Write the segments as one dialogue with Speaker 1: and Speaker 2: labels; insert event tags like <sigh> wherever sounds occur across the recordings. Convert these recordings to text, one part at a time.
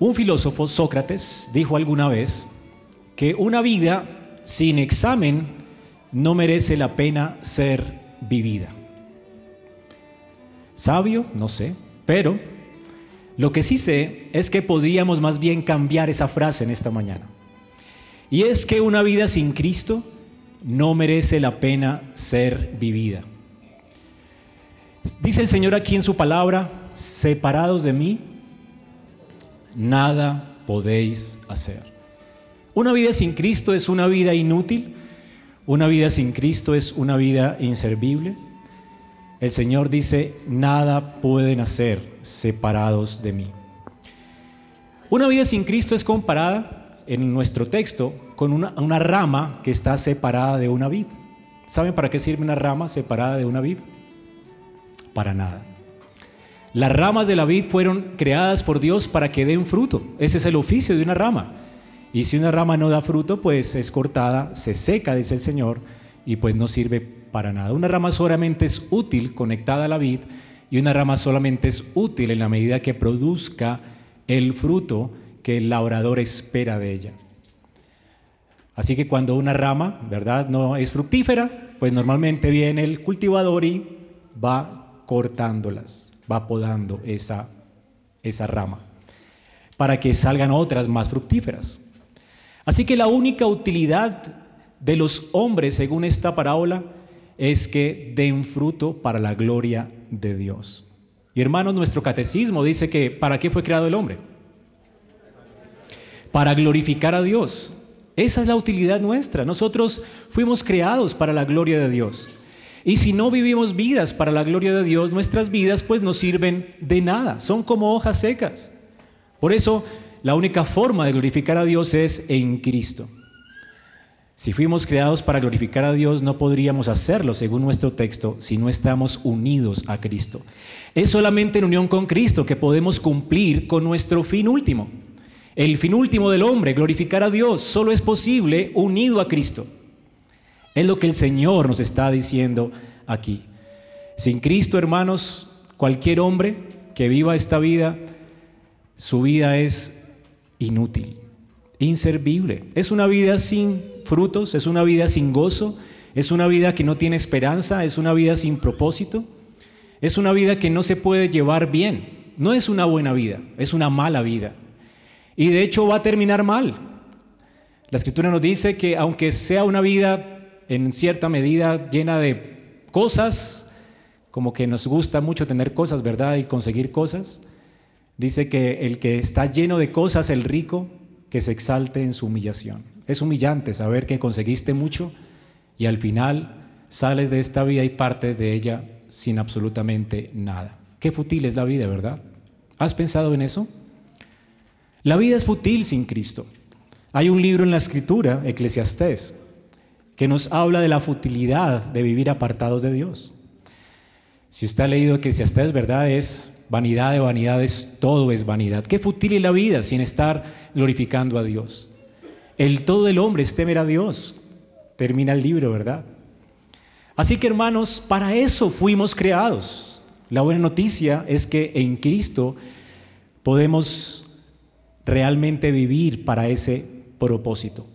Speaker 1: Un filósofo, Sócrates, dijo alguna vez que una vida sin examen no merece la pena ser vivida. Sabio, no sé, pero lo que sí sé es que podríamos más bien cambiar esa frase en esta mañana. Y es que una vida sin Cristo no merece la pena ser vivida. Dice el Señor aquí en su palabra, separados de mí, nada podéis hacer. Una vida sin Cristo es una vida inútil, una vida sin Cristo es una vida inservible. El Señor dice, nada pueden hacer separados de mí. Una vida sin Cristo es comparada en nuestro texto con una, una rama que está separada de una vid. ¿Saben para qué sirve una rama separada de una vid? Para nada. Las ramas de la vid fueron creadas por Dios para que den fruto. Ese es el oficio de una rama. Y si una rama no da fruto, pues es cortada, se seca, dice el Señor, y pues no sirve para nada. Una rama solamente es útil conectada a la vid y una rama solamente es útil en la medida que produzca el fruto que el labrador espera de ella. Así que cuando una rama, ¿verdad?, no es fructífera, pues normalmente viene el cultivador y va cortándolas, va podando esa, esa rama para que salgan otras más fructíferas. Así que la única utilidad de los hombres, según esta parábola, es que den fruto para la gloria de Dios. Y hermanos, nuestro catecismo dice que ¿para qué fue creado el hombre? Para glorificar a Dios. Esa es la utilidad nuestra. Nosotros fuimos creados para la gloria de Dios. Y si no vivimos vidas para la gloria de Dios, nuestras vidas pues no sirven de nada, son como hojas secas. Por eso, la única forma de glorificar a Dios es en Cristo. Si fuimos creados para glorificar a Dios, no podríamos hacerlo, según nuestro texto, si no estamos unidos a Cristo. Es solamente en unión con Cristo que podemos cumplir con nuestro fin último. El fin último del hombre, glorificar a Dios, solo es posible unido a Cristo. Es lo que el Señor nos está diciendo aquí. Sin Cristo, hermanos, cualquier hombre que viva esta vida, su vida es inútil, inservible. Es una vida sin frutos, es una vida sin gozo, es una vida que no tiene esperanza, es una vida sin propósito, es una vida que no se puede llevar bien. No es una buena vida, es una mala vida. Y de hecho va a terminar mal. La escritura nos dice que aunque sea una vida en cierta medida llena de cosas, como que nos gusta mucho tener cosas, ¿verdad? Y conseguir cosas, dice que el que está lleno de cosas, el rico, que se exalte en su humillación. Es humillante saber que conseguiste mucho y al final sales de esta vida y partes de ella sin absolutamente nada. Qué fútil es la vida, ¿verdad? ¿Has pensado en eso? La vida es fútil sin Cristo. Hay un libro en la escritura, Eclesiastés, que nos habla de la futilidad de vivir apartados de Dios. Si usted ha leído Eclesiastés, ¿verdad? Es vanidad de vanidades, todo es vanidad. Qué fútil es la vida sin estar glorificando a Dios. El todo del hombre es temer a Dios. Termina el libro, ¿verdad? Así que hermanos, para eso fuimos creados. La buena noticia es que en Cristo podemos realmente vivir para ese propósito.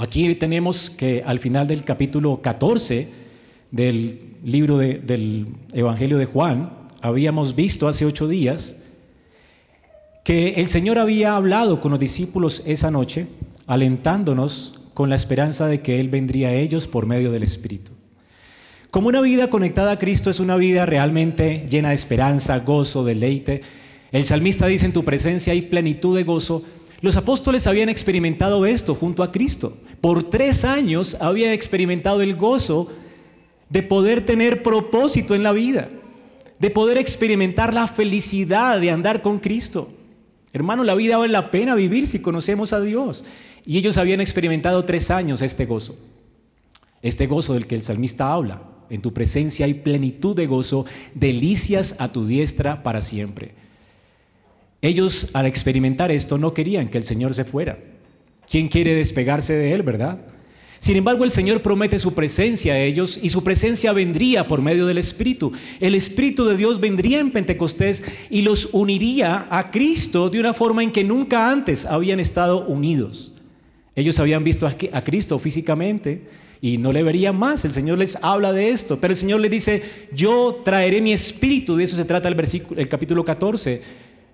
Speaker 1: Aquí tenemos que al final del capítulo 14 del libro del Evangelio de Juan, habíamos visto hace ocho días que el Señor había hablado con los discípulos esa noche, alentándonos con la esperanza de que Él vendría a ellos por medio del Espíritu. Como una vida conectada a Cristo es una vida realmente llena de esperanza, gozo, deleite. El salmista dice, en tu presencia hay plenitud de gozo. Los apóstoles habían experimentado esto junto a Cristo. Por tres años habían experimentado el gozo de poder tener propósito en la vida de poder experimentar la felicidad de andar con Cristo. Hermano, la vida vale la pena vivir si conocemos a Dios. Y ellos habían experimentado tres años este gozo, este gozo del que el salmista habla. En tu presencia hay plenitud de gozo, delicias a tu diestra para siempre. Ellos al experimentar esto no querían que el Señor se fuera. ¿Quién quiere despegarse de Él, verdad? Sin embargo, el Señor promete su presencia a ellos y su presencia vendría por medio del Espíritu. El Espíritu de Dios vendría en Pentecostés y los uniría a Cristo de una forma en que nunca antes habían estado unidos. Ellos habían visto a Cristo físicamente y no le verían más. El Señor les habla de esto, pero el Señor les dice, yo traeré mi espíritu, de eso se trata el, versículo, el capítulo 14,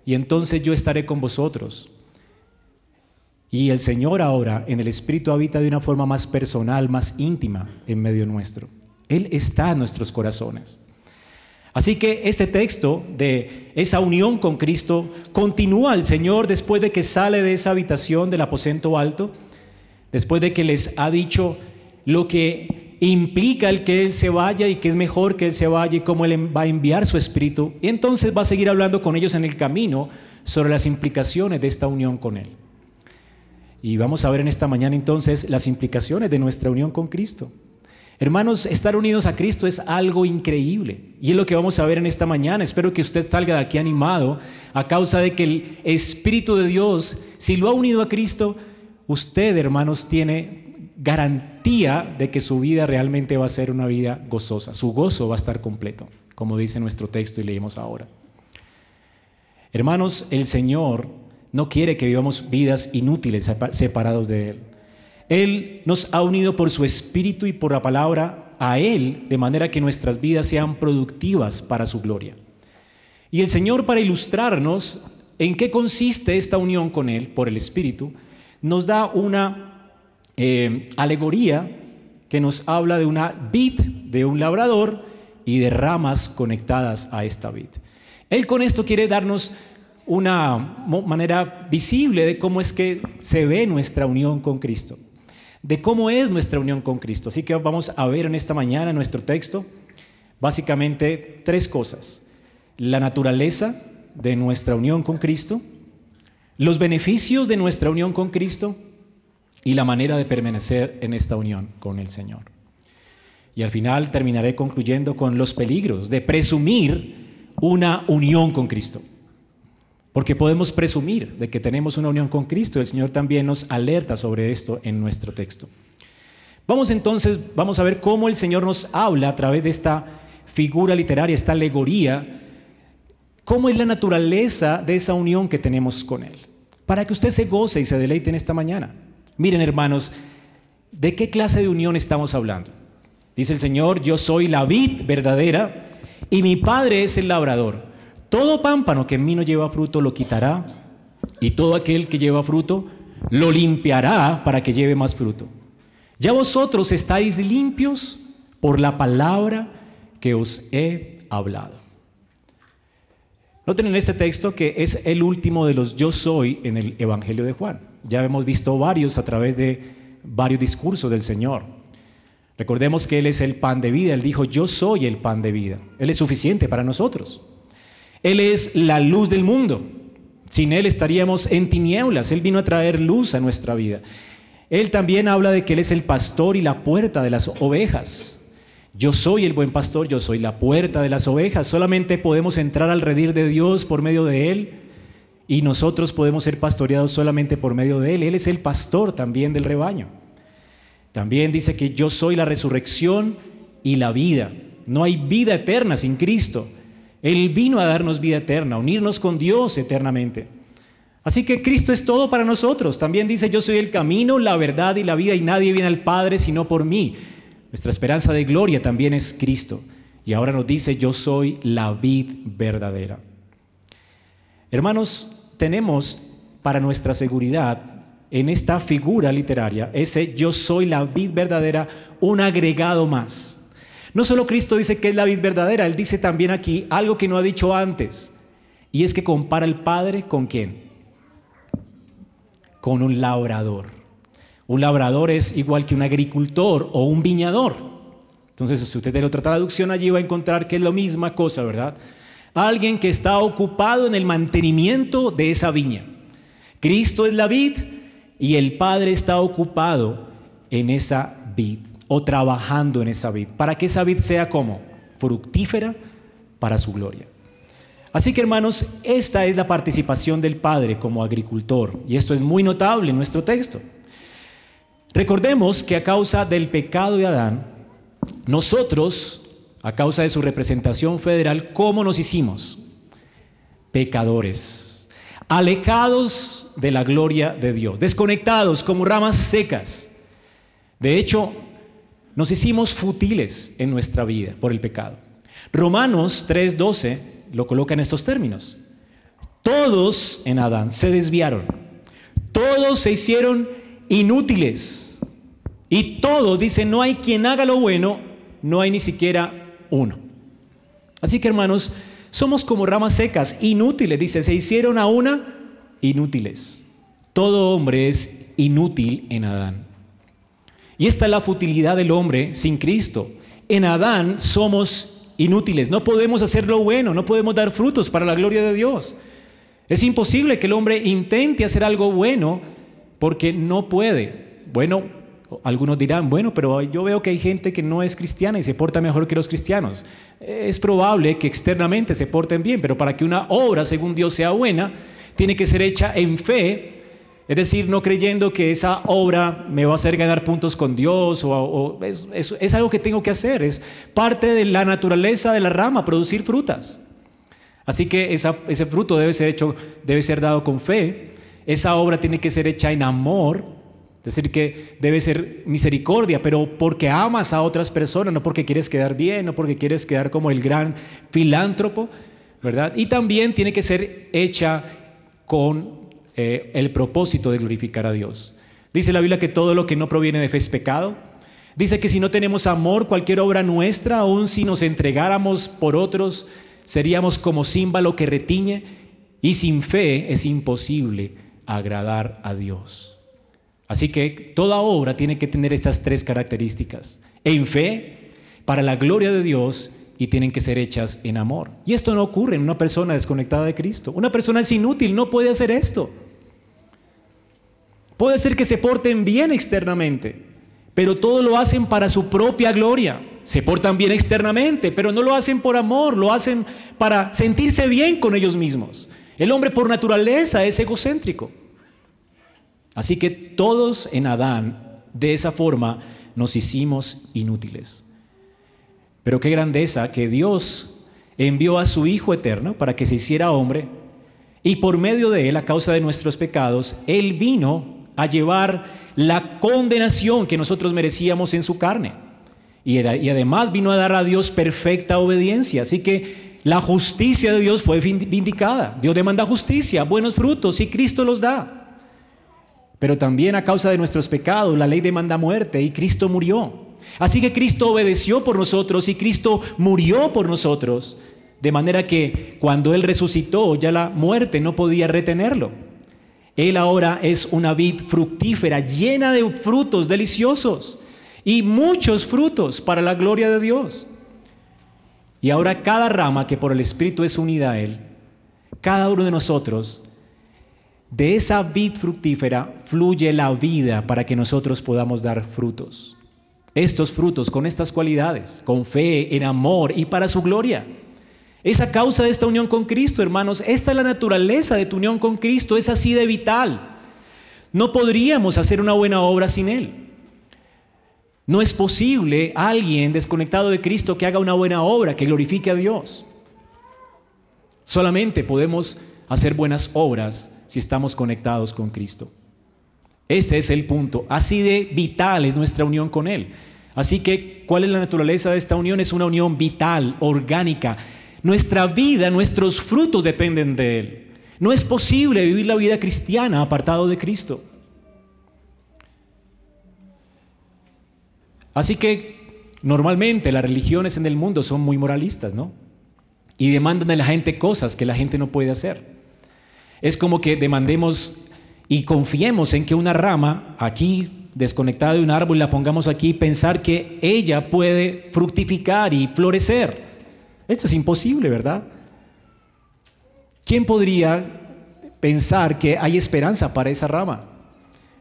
Speaker 1: y entonces yo estaré con vosotros. Y el Señor ahora en el Espíritu habita de una forma más personal, más íntima en medio nuestro. Él está en nuestros corazones. Así que este texto de esa unión con Cristo continúa el Señor después de que sale de esa habitación del aposento alto, después de que les ha dicho lo que implica el que Él se vaya y que es mejor que Él se vaya y cómo Él va a enviar su Espíritu. Y entonces va a seguir hablando con ellos en el camino sobre las implicaciones de esta unión con Él. Y vamos a ver en esta mañana entonces las implicaciones de nuestra unión con Cristo. Hermanos, estar unidos a Cristo es algo increíble. Y es lo que vamos a ver en esta mañana. Espero que usted salga de aquí animado a causa de que el Espíritu de Dios, si lo ha unido a Cristo, usted, hermanos, tiene garantía de que su vida realmente va a ser una vida gozosa. Su gozo va a estar completo, como dice nuestro texto y leemos ahora. Hermanos, el Señor no quiere que vivamos vidas inútiles separados de Él. Él nos ha unido por su espíritu y por la palabra a Él, de manera que nuestras vidas sean productivas para su gloria. Y el Señor, para ilustrarnos en qué consiste esta unión con Él por el Espíritu, nos da una eh, alegoría que nos habla de una vid, de un labrador y de ramas conectadas a esta vid. Él con esto quiere darnos una manera visible de cómo es que se ve nuestra unión con Cristo, de cómo es nuestra unión con Cristo. Así que vamos a ver en esta mañana en nuestro texto básicamente tres cosas. La naturaleza de nuestra unión con Cristo, los beneficios de nuestra unión con Cristo y la manera de permanecer en esta unión con el Señor. Y al final terminaré concluyendo con los peligros de presumir una unión con Cristo. Porque podemos presumir de que tenemos una unión con Cristo. El Señor también nos alerta sobre esto en nuestro texto. Vamos entonces, vamos a ver cómo el Señor nos habla a través de esta figura literaria, esta alegoría, cómo es la naturaleza de esa unión que tenemos con Él. Para que usted se goce y se deleite en esta mañana. Miren hermanos, ¿de qué clase de unión estamos hablando? Dice el Señor, yo soy la vid verdadera y mi Padre es el labrador. Todo pámpano que en mí no lleva fruto lo quitará, y todo aquel que lleva fruto lo limpiará para que lleve más fruto. Ya vosotros estáis limpios por la palabra que os he hablado. Noten en este texto que es el último de los yo soy en el Evangelio de Juan. Ya hemos visto varios a través de varios discursos del Señor. Recordemos que Él es el pan de vida. Él dijo, yo soy el pan de vida. Él es suficiente para nosotros. Él es la luz del mundo. Sin Él estaríamos en tinieblas. Él vino a traer luz a nuestra vida. Él también habla de que Él es el pastor y la puerta de las ovejas. Yo soy el buen pastor, yo soy la puerta de las ovejas. Solamente podemos entrar al redir de Dios por medio de Él y nosotros podemos ser pastoreados solamente por medio de Él. Él es el pastor también del rebaño. También dice que yo soy la resurrección y la vida. No hay vida eterna sin Cristo. Él vino a darnos vida eterna, unirnos con Dios eternamente. Así que Cristo es todo para nosotros. También dice, yo soy el camino, la verdad y la vida y nadie viene al Padre sino por mí. Nuestra esperanza de gloria también es Cristo. Y ahora nos dice, yo soy la vid verdadera. Hermanos, tenemos para nuestra seguridad en esta figura literaria, ese yo soy la vid verdadera, un agregado más. No solo Cristo dice que es la vid verdadera, Él dice también aquí algo que no ha dicho antes, y es que compara el Padre con quién? Con un labrador. Un labrador es igual que un agricultor o un viñador. Entonces, si usted tiene otra traducción allí va a encontrar que es la misma cosa, ¿verdad? Alguien que está ocupado en el mantenimiento de esa viña. Cristo es la vid y el Padre está ocupado en esa vid o trabajando en esa vid, para que esa vid sea como fructífera para su gloria. Así que hermanos, esta es la participación del Padre como agricultor, y esto es muy notable en nuestro texto. Recordemos que a causa del pecado de Adán, nosotros, a causa de su representación federal, ¿cómo nos hicimos? Pecadores, alejados de la gloria de Dios, desconectados como ramas secas. De hecho, nos hicimos futiles en nuestra vida por el pecado. Romanos 3:12 lo coloca en estos términos. Todos en Adán se desviaron, todos se hicieron inútiles y todos, dice, no hay quien haga lo bueno, no hay ni siquiera uno. Así que hermanos, somos como ramas secas, inútiles, dice, se hicieron a una inútiles. Todo hombre es inútil en Adán. Y esta es la futilidad del hombre sin Cristo. En Adán somos inútiles, no podemos hacer lo bueno, no podemos dar frutos para la gloria de Dios. Es imposible que el hombre intente hacer algo bueno porque no puede. Bueno, algunos dirán, bueno, pero yo veo que hay gente que no es cristiana y se porta mejor que los cristianos. Es probable que externamente se porten bien, pero para que una obra, según Dios, sea buena, tiene que ser hecha en fe es decir, no creyendo que esa obra me va a hacer ganar puntos con Dios o, es, algo que tengo que hacer, es parte de la naturaleza de la rama, producir frutas. Así que ese fruto debe ser hecho, debe ser dado con fe. Esa obra tiene que ser hecha en amor, es decir, que debe ser misericordia, pero porque amas a otras personas, no porque quieres quedar bien, no porque quieres quedar como el gran filántropo, ¿verdad? Y también tiene que ser hecha con eh, el propósito de glorificar a Dios. Dice la Biblia que todo lo que no proviene de fe es pecado. Dice que si no tenemos amor, cualquier obra nuestra, aun si nos entregáramos por otros, seríamos como címbalo que retiñe y sin fe es imposible agradar a Dios. Así que toda obra tiene que tener estas tres características. En fe, para la gloria de Dios y tienen que ser hechas en amor. Y esto no ocurre en una persona desconectada de Cristo. Una persona es inútil, no puede hacer esto. Puede ser que se porten bien externamente, pero todo lo hacen para su propia gloria. Se portan bien externamente, pero no lo hacen por amor, lo hacen para sentirse bien con ellos mismos. El hombre por naturaleza es egocéntrico. Así que todos en Adán, de esa forma, nos hicimos inútiles. Pero qué grandeza que Dios envió a su Hijo eterno para que se hiciera hombre y por medio de él, a causa de nuestros pecados, Él vino a llevar la condenación que nosotros merecíamos en su carne. Y, además vino a dar a Dios perfecta obediencia. Así que la justicia de Dios fue vindicada. Dios demanda justicia, buenos frutos, y Cristo los da. Pero también a causa de nuestros pecados, la ley demanda muerte y Cristo murió. Así que Cristo obedeció por nosotros y Cristo murió por nosotros. De manera que cuando Él resucitó, ya la muerte no podía retenerlo. Él ahora es una vid fructífera, llena de frutos deliciosos y muchos frutos para la gloria de Dios. Y ahora cada rama que por el Espíritu es unida a Él, cada uno de nosotros, de esa vid fructífera fluye la vida para que nosotros podamos dar frutos. Estos frutos con estas cualidades, con fe, en amor y para su gloria. Esa causa de esta unión con Cristo, hermanos. Esta es la naturaleza de tu unión con Cristo, es así de vital. No podríamos hacer una buena obra sin Él. No es posible alguien desconectado de Cristo que haga una buena obra, que glorifique a Dios. Solamente podemos hacer buenas obras si estamos conectados con Cristo. Ese es el punto. Así de vital es nuestra unión con Él. Así que, ¿cuál es la naturaleza de esta unión? Es una unión vital, orgánica, nuestra vida, nuestros frutos dependen de Él. No es posible vivir la vida cristiana apartado de Cristo. Así que normalmente las religiones en el mundo son muy moralistas, ¿no? Y demandan de la gente cosas que la gente no puede hacer. Es como que demandemos y confiemos en que una rama aquí desconectada de un árbol la pongamos aquí y pensar que ella puede fructificar y florecer. Esto es imposible, ¿verdad? ¿Quién podría pensar que hay esperanza para esa rama?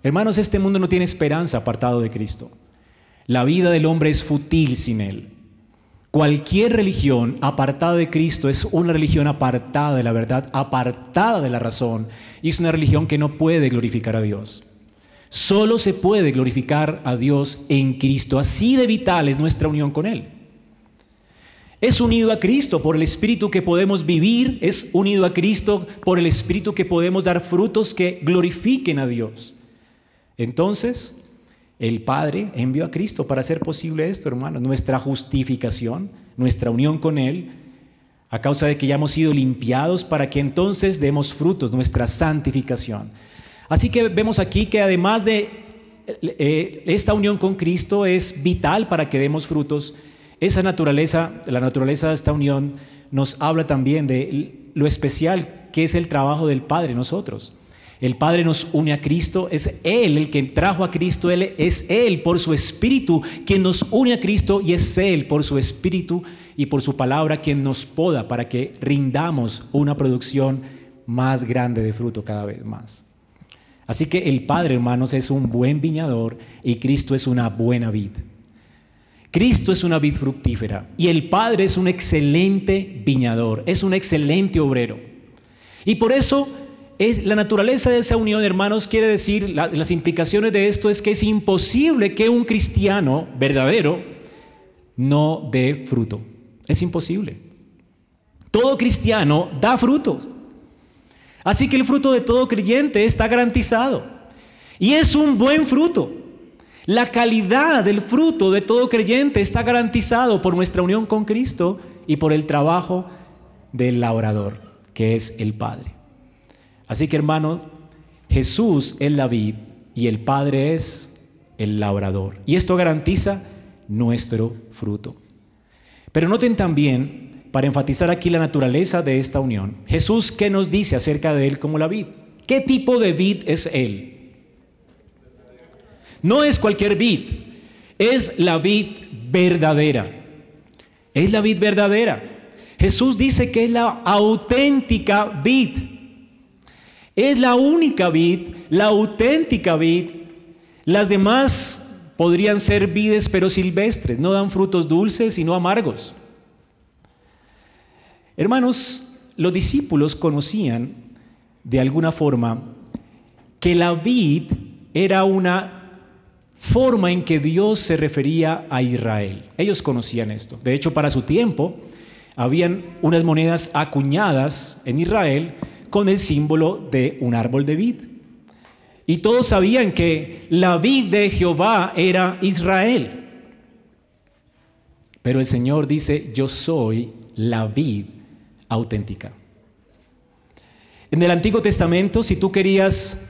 Speaker 1: Hermanos, este mundo no tiene esperanza apartado de Cristo. La vida del hombre es fútil sin Él. Cualquier religión apartada de Cristo es una religión apartada de la verdad, apartada de la razón, y es una religión que no puede glorificar a Dios. Solo se puede glorificar a Dios en Cristo. Así de vital es nuestra unión con Él. Es unido a Cristo por el Espíritu que podemos vivir, es unido a Cristo por el Espíritu que podemos dar frutos que glorifiquen a Dios. Entonces, el Padre envió a Cristo para hacer posible esto, hermanos, nuestra justificación, nuestra unión con Él, a causa de que ya hemos sido limpiados para que entonces demos frutos, nuestra santificación. Así que vemos aquí que además de eh, esta unión con Cristo es vital para que demos frutos, esa naturaleza, la naturaleza de esta unión nos habla también de lo especial que es el trabajo del Padre nosotros. El Padre nos une a Cristo, es Él el que trajo a Cristo, Él es Él por su Espíritu quien nos une a Cristo y es Él por su Espíritu y por su palabra quien nos poda para que rindamos una producción más grande de fruto cada vez más. Así que el Padre, hermanos, es un buen viñador y Cristo es una buena vid. Cristo es una vid fructífera y el Padre es un excelente viñador, es un excelente obrero. Y por eso la naturaleza de esa unión, hermanos, quiere decir, las implicaciones de esto es que es imposible que un cristiano verdadero no dé fruto. Es imposible. Todo cristiano da frutos. Así que el fruto de todo creyente está garantizado. Y es un buen fruto. La calidad del fruto de todo creyente está garantizado por nuestra unión con Cristo y por el trabajo del labrador, que es el Padre. Así que hermano, Jesús es la vid y el Padre es el labrador. Y esto garantiza nuestro fruto. Pero noten también, para enfatizar aquí la naturaleza de esta unión, Jesús, ¿qué nos dice acerca de él como la vid? ¿Qué tipo de vid es él? No es cualquier vid, es la vid verdadera. Es la vid verdadera. Jesús dice que es la auténtica vid. Es la única vid, la auténtica vid. Las demás podrían ser vides pero silvestres, no dan frutos dulces sino amargos. Hermanos, los discípulos conocían de alguna forma que la vid era una forma en que Dios se refería a Israel. Ellos conocían esto. De hecho, para su tiempo, habían unas monedas acuñadas en Israel con el símbolo de un árbol de vid. Y todos sabían que la vid de Jehová era Israel. Pero el Señor dice, yo soy la vid auténtica. En el Antiguo Testamento, si tú querías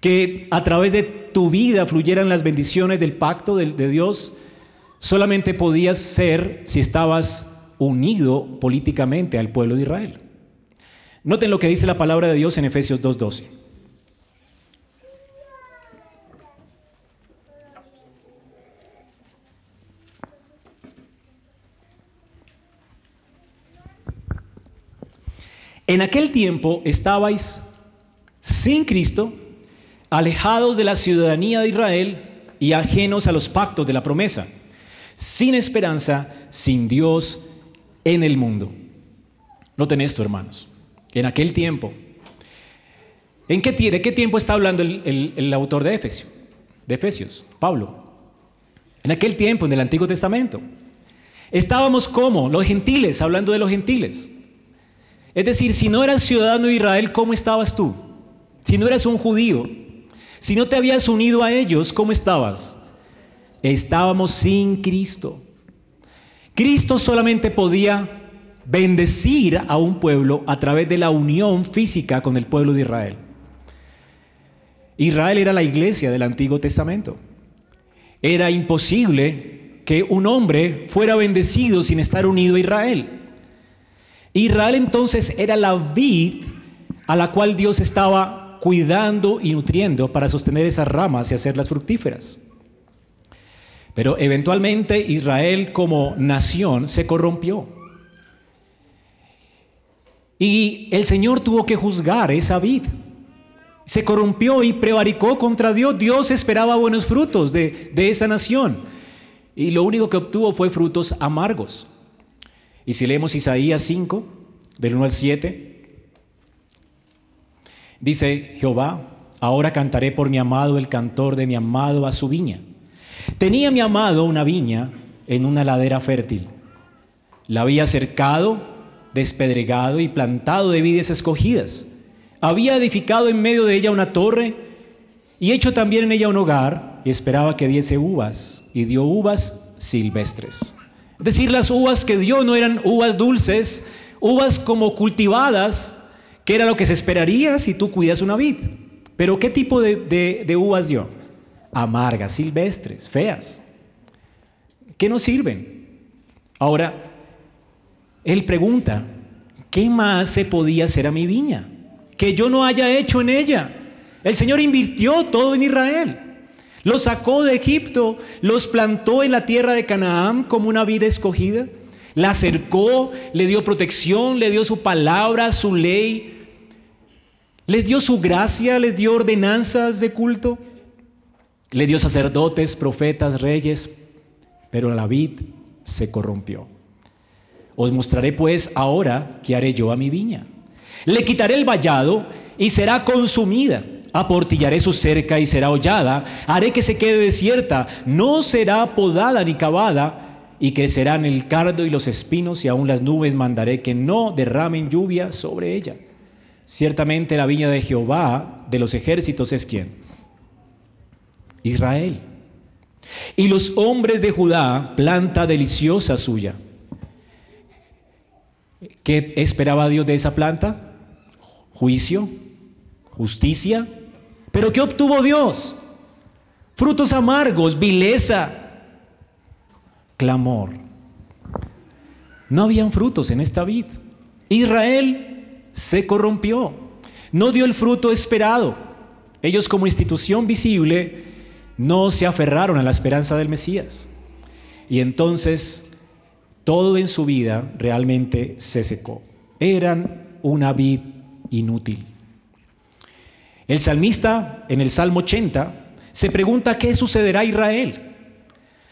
Speaker 1: que a través de tu vida fluyeran las bendiciones del pacto de, de Dios, solamente podías ser si estabas unido políticamente al pueblo de Israel. Noten lo que dice la palabra de Dios en Efesios 2.12. En aquel tiempo estabais sin Cristo, alejados de la ciudadanía de Israel y ajenos a los pactos de la promesa, sin esperanza, sin Dios en el mundo. Noten esto, hermanos. En aquel tiempo, ¿en qué, ¿de qué tiempo está hablando el, autor de Efesios? De Efesios, Pablo. En aquel tiempo, en el Antiguo Testamento. Estábamos como los gentiles, hablando de los gentiles. Es decir, si no eras ciudadano de Israel, ¿cómo estabas tú? Si no eras un judío, si no te habías unido a ellos, ¿cómo estabas? Estábamos sin Cristo. Cristo solamente podía bendecir a un pueblo a través de la unión física con el pueblo de Israel. Israel era la iglesia del Antiguo Testamento. Era imposible que un hombre fuera bendecido sin estar unido a Israel. Israel entonces era la vid a la cual Dios estaba cuidando y nutriendo para sostener esas ramas y hacerlas fructíferas. Pero eventualmente Israel como nación se corrompió. Y el Señor tuvo que juzgar esa vid. Se corrompió y prevaricó contra Dios. Dios esperaba buenos frutos de, de esa nación. Y lo único que obtuvo fue frutos amargos. Y si leemos Isaías 5, del 1 al 7, Dice Jehová, Ahora cantaré por mi amado el cantor de mi amado a su viña. Tenía mi amado una viña en una ladera fértil. La había cercado, despedregado y plantado de vides escogidas. Había edificado en medio de ella una torre y hecho también en ella un hogar y esperaba que diese uvas y dio uvas silvestres. Es decir, las uvas que dio no eran uvas dulces, uvas como cultivadas, que era lo que se esperaría si tú cuidas una vid. Pero ¿qué tipo de, de uvas dio? Amargas, silvestres, feas, que no sirven. Ahora, él pregunta, ¿qué más se podía hacer a mi viña? Que yo no haya hecho en ella. El Señor invirtió todo en Israel. Los sacó de Egipto, los plantó en la tierra de Canaán como una vida escogida, la acercó, le dio protección, le dio su palabra, su ley, les dio su gracia, les dio ordenanzas de culto, le dio sacerdotes, profetas, reyes, pero la vid se corrompió. Os mostraré pues ahora qué haré yo a mi viña. Le quitaré el vallado y será consumida. Aportillaré su cerca y será hollada. Haré que se quede desierta. No será podada ni cavada. Y crecerán el cardo y los espinos y aún las nubes mandaré que no derramen lluvia sobre ella. Ciertamente la viña de Jehová de los ejércitos es quien? Israel. Y los hombres de Judá, planta deliciosa suya. ¿Qué esperaba Dios de esa planta? Juicio, justicia. ¿Pero qué obtuvo Dios? Frutos amargos, vileza, clamor. No habían frutos en esta vid. Israel se corrompió, no dio el fruto esperado. Ellos como institución visible no se aferraron a la esperanza del Mesías. Y entonces todo en su vida realmente se secó. Eran una vid inútil. El salmista en el Salmo 80 se pregunta qué sucederá a Israel.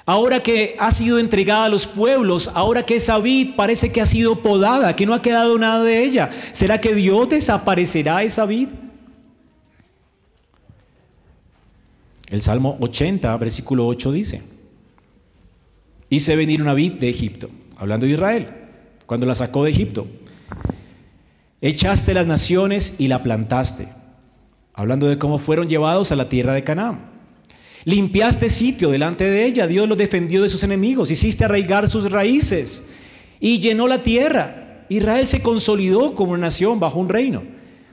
Speaker 1: Ahora que ha sido entregada a los pueblos, ahora que esa vid parece que ha sido podada, que no ha quedado nada de ella, ¿será que Dios desaparecerá esa vid? El Salmo 80, versículo 8 dice, hice venir una vid de Egipto hablando de Israel, cuando la sacó de Egipto. Echaste las naciones y la plantaste, hablando de cómo fueron llevados a la tierra de Canaán. Limpiaste sitio delante de ella, Dios los defendió de sus enemigos, hiciste arraigar sus raíces y llenó la tierra. Israel se consolidó como una nación bajo un reino.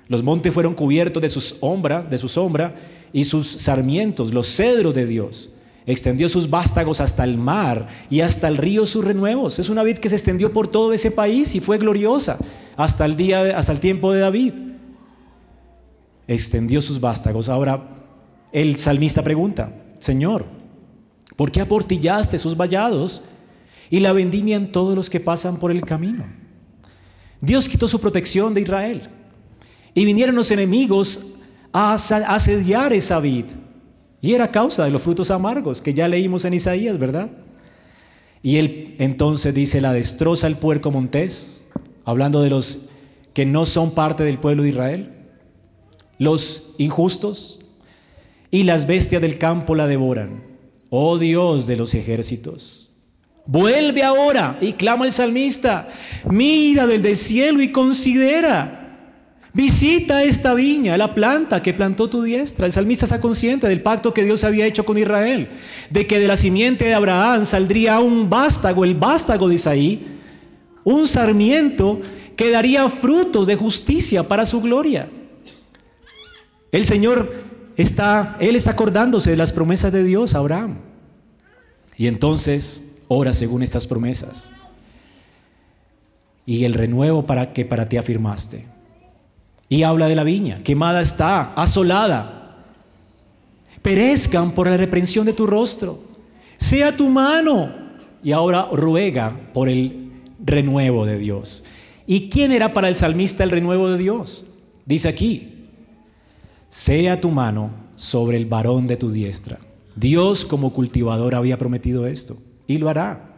Speaker 1: Los montes fueron cubiertos de su sombra, de su sombra y sus sarmientos, los cedros de Dios. Extendió sus vástagos hasta el mar y hasta el río sus renuevos. Es una vid que se extendió por todo ese país y fue gloriosa hasta el día, hasta el tiempo de David. Extendió sus vástagos. Ahora el salmista pregunta, Señor, ¿por qué aportillaste sus vallados y la vendimian todos los que pasan por el camino? Dios quitó su protección de Israel y vinieron los enemigos a asediar esa vid y era causa de los frutos amargos que ya leímos en Isaías, ¿verdad? Y él entonces dice, la destroza el puerco montés, hablando de los que no son parte del pueblo de Israel, los injustos, y las bestias del campo la devoran. Oh Dios de los ejércitos, vuelve ahora y clama el salmista, mira desde el cielo y considera Visita esta viña, la planta que plantó tu diestra. El salmista está consciente del pacto que Dios había hecho con Israel, de que de la simiente de Abraham saldría un vástago, el vástago de Isaí, un sarmiento que daría frutos de justicia para su gloria. El Señor está, Él está acordándose de las promesas de Dios a Abraham. Y entonces ora según estas promesas. Y el renuevo para que para ti afirmaste. Y habla de la viña, quemada está, asolada. Perezcan por la reprensión de tu rostro. Sea tu mano. Y ahora ruega por el renuevo de Dios. ¿Y quién era para el salmista el renuevo de Dios? Dice aquí, sea tu mano sobre el varón de tu diestra. Dios como cultivador había prometido esto y lo hará.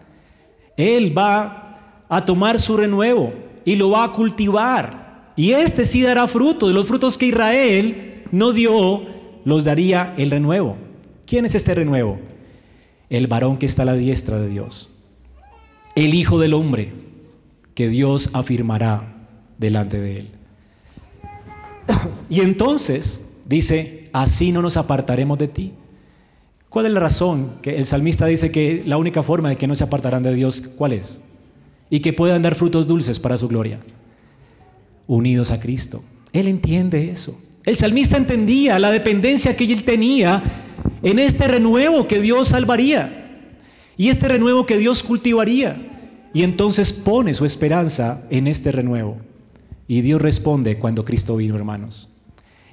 Speaker 1: Él va a tomar su renuevo y lo va a cultivar y este sí dará fruto, de los frutos que Israel no dio los daría el renuevo. ¿Quién es este renuevo? El varón que está a la diestra de Dios. El Hijo del Hombre que Dios afirmará delante de él. <coughs> Y entonces dice, así no nos apartaremos de ti. ¿Cuál es la razón que el salmista dice que la única forma de que no se apartarán de Dios, cuál es? Y que puedan dar frutos dulces para su gloria. Unidos a Cristo. Él entiende eso. El salmista entendía la dependencia que él tenía en este renuevo que Dios salvaría y este renuevo que Dios cultivaría. Y entonces pone su esperanza en este renuevo. Y Dios responde cuando Cristo vino, hermanos.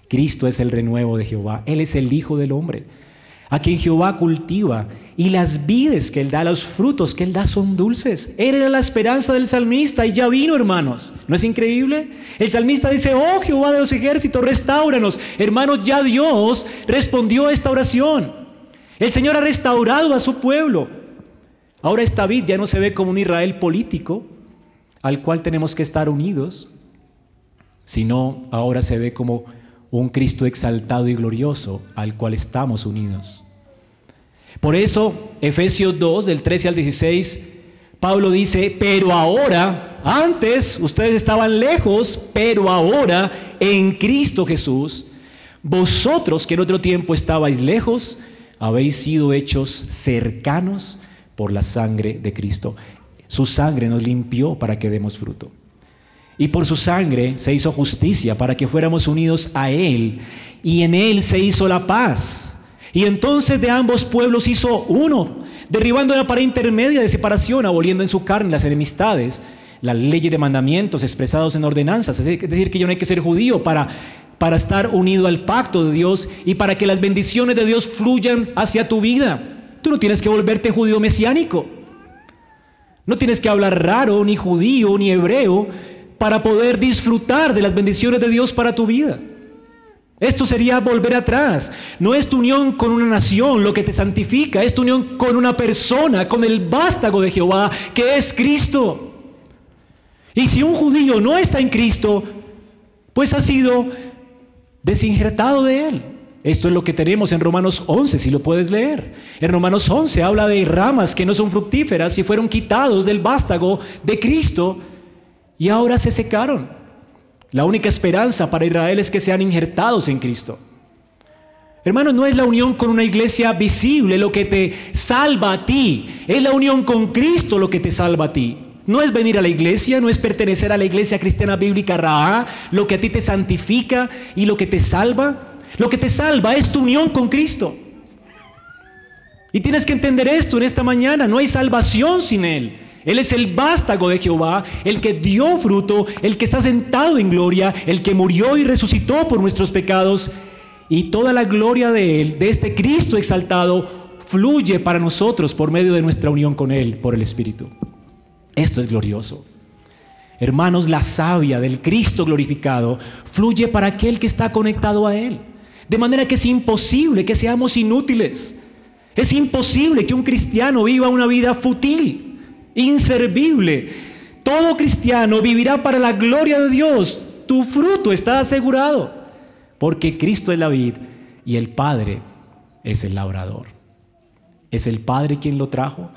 Speaker 1: Cristo es el renuevo de Jehová. Él es el Hijo del Hombre, a quien Jehová cultiva. Y las vides que Él da, los frutos que Él da son dulces. Era la esperanza del salmista y ya vino, hermanos. ¿No es increíble? El salmista dice, oh Jehová de los ejércitos, restauranos. Hermanos, ya Dios respondió a esta oración. El Señor ha restaurado a su pueblo. Ahora esta vid ya no se ve como un Israel político al cual tenemos que estar unidos, sino ahora se ve como un Cristo exaltado y glorioso al cual estamos unidos. Por eso, Efesios 2, del 13 al 16, Pablo dice, pero ahora, antes ustedes estaban lejos, pero ahora en Cristo Jesús, vosotros que en otro tiempo estabais lejos, habéis sido hechos cercanos por la sangre de Cristo. Su sangre nos limpió para que demos fruto. Y por su sangre se hizo justicia para que fuéramos unidos a Él. Y en Él se hizo la paz. Y entonces de ambos pueblos hizo uno, derribando la pared intermedia de separación, aboliendo en su carne las enemistades, las leyes de mandamientos expresados en ordenanzas. Es decir, que yo no hay que ser judío para, para estar unido al pacto de Dios y para que las bendiciones de Dios fluyan hacia tu vida. Tú no tienes que volverte judío mesiánico. No tienes que hablar raro, ni judío, ni hebreo, para poder disfrutar de las bendiciones de Dios para tu vida. Esto sería volver atrás. No es tu unión con una nación lo que te santifica, es tu unión con una persona, con el vástago de Jehová, que es Cristo. Y si un judío no está en Cristo, pues ha sido desinjertado de él. Esto es lo que tenemos en Romanos 11, si lo puedes leer. En Romanos 11 habla de ramas que no son fructíferas y fueron quitados del vástago de Cristo y ahora se secaron. La única esperanza para Israel es que sean injertados en Cristo. Hermano, no es la unión con una iglesia visible lo que te salva a ti, es la unión con Cristo lo que te salva a ti. No es venir a la iglesia, no es pertenecer a la iglesia cristiana bíblica Raá, lo que a ti te santifica y lo que te salva. Lo que te salva es tu unión con Cristo. Y tienes que entender esto en esta mañana. No hay salvación sin Él. Él es el vástago de Jehová, el que dio fruto, el que está sentado en gloria, el que murió y resucitó por nuestros pecados. Y toda la gloria de Él, de este Cristo exaltado, fluye para nosotros por medio de nuestra unión con Él, por el Espíritu. Esto es glorioso. Hermanos, la savia del Cristo glorificado fluye para aquel que está conectado a Él. De manera que es imposible que seamos inútiles. Es imposible que un cristiano viva una vida fútil, inservible. Todo cristiano vivirá para la gloria de Dios. Tu fruto está asegurado. Porque Cristo es la vid y el Padre es el labrador. Es el Padre quien lo trajo.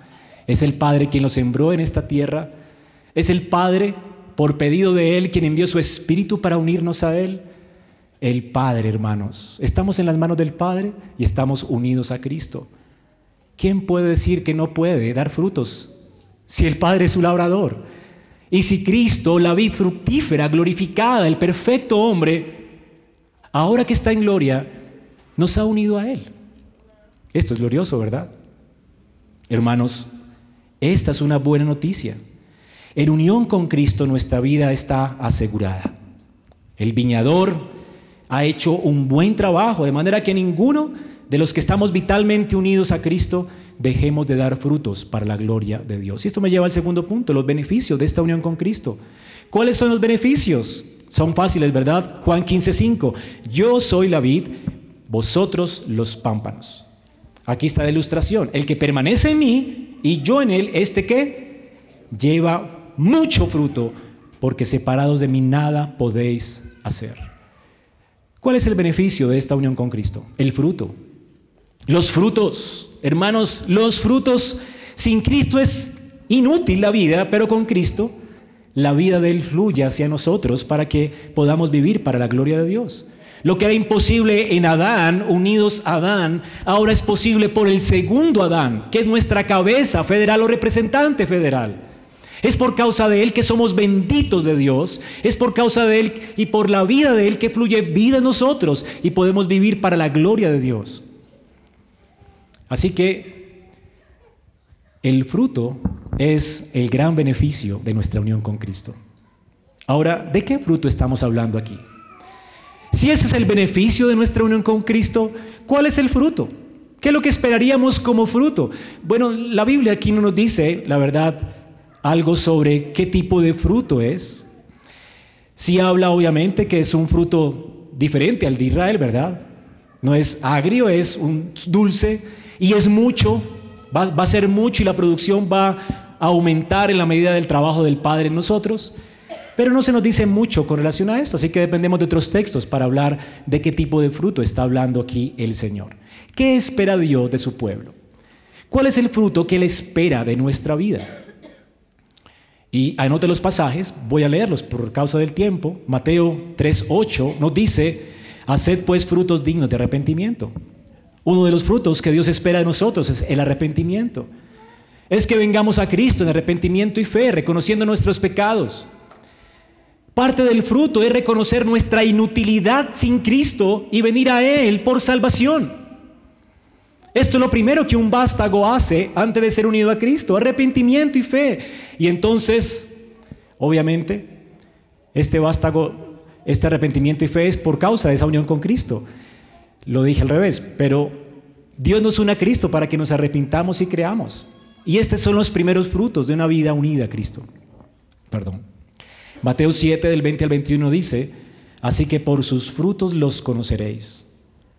Speaker 1: Es el Padre quien lo sembró en esta tierra. Es el Padre, por pedido de Él, quien envió su Espíritu para unirnos a Él el Padre, hermanos. Estamos en las manos del Padre y estamos unidos a Cristo. ¿Quién puede decir que no puede dar frutos si el Padre es su labrador? Y si Cristo, la vid fructífera, glorificada, el perfecto hombre, ahora que está en gloria, nos ha unido a Él. Esto es glorioso, ¿verdad? Hermanos, esta es una buena noticia. En unión con Cristo nuestra vida está asegurada. El viñador ha hecho un buen trabajo, de manera que ninguno de los que estamos vitalmente unidos a Cristo dejemos de dar frutos para la gloria de Dios. Y esto me lleva al segundo punto, los beneficios de esta unión con Cristo. ¿Cuáles son los beneficios? Son fáciles, ¿verdad? Juan 15:5. Yo soy la vid, vosotros los pámpanos. Aquí está la ilustración. El que permanece en mí y yo en él, este que lleva mucho fruto, porque separados de mí nada podéis hacer. ¿Cuál es el beneficio de esta unión con Cristo? El fruto. Los frutos, hermanos, los frutos. Sin Cristo es inútil la vida, pero con Cristo la vida de Él fluye hacia nosotros para que podamos vivir para la gloria de Dios. Lo que era imposible en Adán, unidos a Adán, ahora es posible por el segundo Adán, que es nuestra cabeza federal o representante federal. Es por causa de Él que somos benditos de Dios. Es por causa de Él y por la vida de Él que fluye vida en nosotros y podemos vivir para la gloria de Dios. Así que el fruto es el gran beneficio de nuestra unión con Cristo. Ahora, ¿de qué fruto estamos hablando aquí? Si ese es el beneficio de nuestra unión con Cristo, ¿cuál es el fruto? ¿Qué es lo que esperaríamos como fruto? Bueno, la Biblia aquí no nos dice, la verdad, algo sobre qué tipo de fruto es. Sí habla obviamente que es un fruto diferente al de Israel, ¿verdad? No es agrio, es un dulce y es mucho, va, a ser mucho y la producción va a aumentar en la medida del trabajo del Padre en nosotros. Pero no se nos dice mucho con relación a esto, así que dependemos de otros textos para hablar de qué tipo de fruto está hablando aquí el Señor. ¿Qué espera Dios de su pueblo? ¿Cuál es el fruto que Él espera de nuestra vida? Y anote los pasajes, voy a leerlos por causa del tiempo. Mateo 3:8 nos dice, haced pues frutos dignos de arrepentimiento. Uno de los frutos que Dios espera de nosotros es el arrepentimiento. Es que vengamos a Cristo en arrepentimiento y fe, reconociendo nuestros pecados Parte del fruto es reconocer nuestra inutilidad sin Cristo y venir a Él por salvación. Esto es lo primero que un vástago hace antes de ser unido a Cristo, arrepentimiento y fe. Y entonces, obviamente, este vástago, este arrepentimiento y fe es por causa de esa unión con Cristo. Lo dije al revés, pero Dios nos une a Cristo para que nos arrepintamos y creamos. Y estos son los primeros frutos de una vida unida a Cristo. Perdón. Mateo 7 del 20 al 21 dice, así que por sus frutos los conoceréis.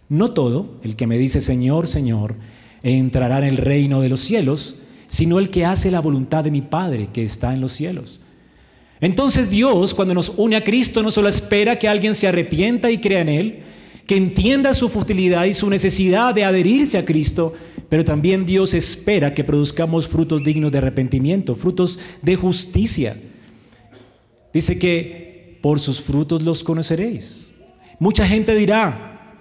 Speaker 1: No todo el que me dice Señor, Señor, entrará en el reino de los cielos, sino el que hace la voluntad de mi Padre que está en los cielos. Entonces Dios, cuando nos une a Cristo, no solo espera que alguien se arrepienta y crea en Él, que entienda su futilidad y su necesidad de adherirse a Cristo, pero también Dios espera que produzcamos frutos dignos de arrepentimiento, frutos de justicia, Dice que por sus frutos los conoceréis. Mucha gente dirá,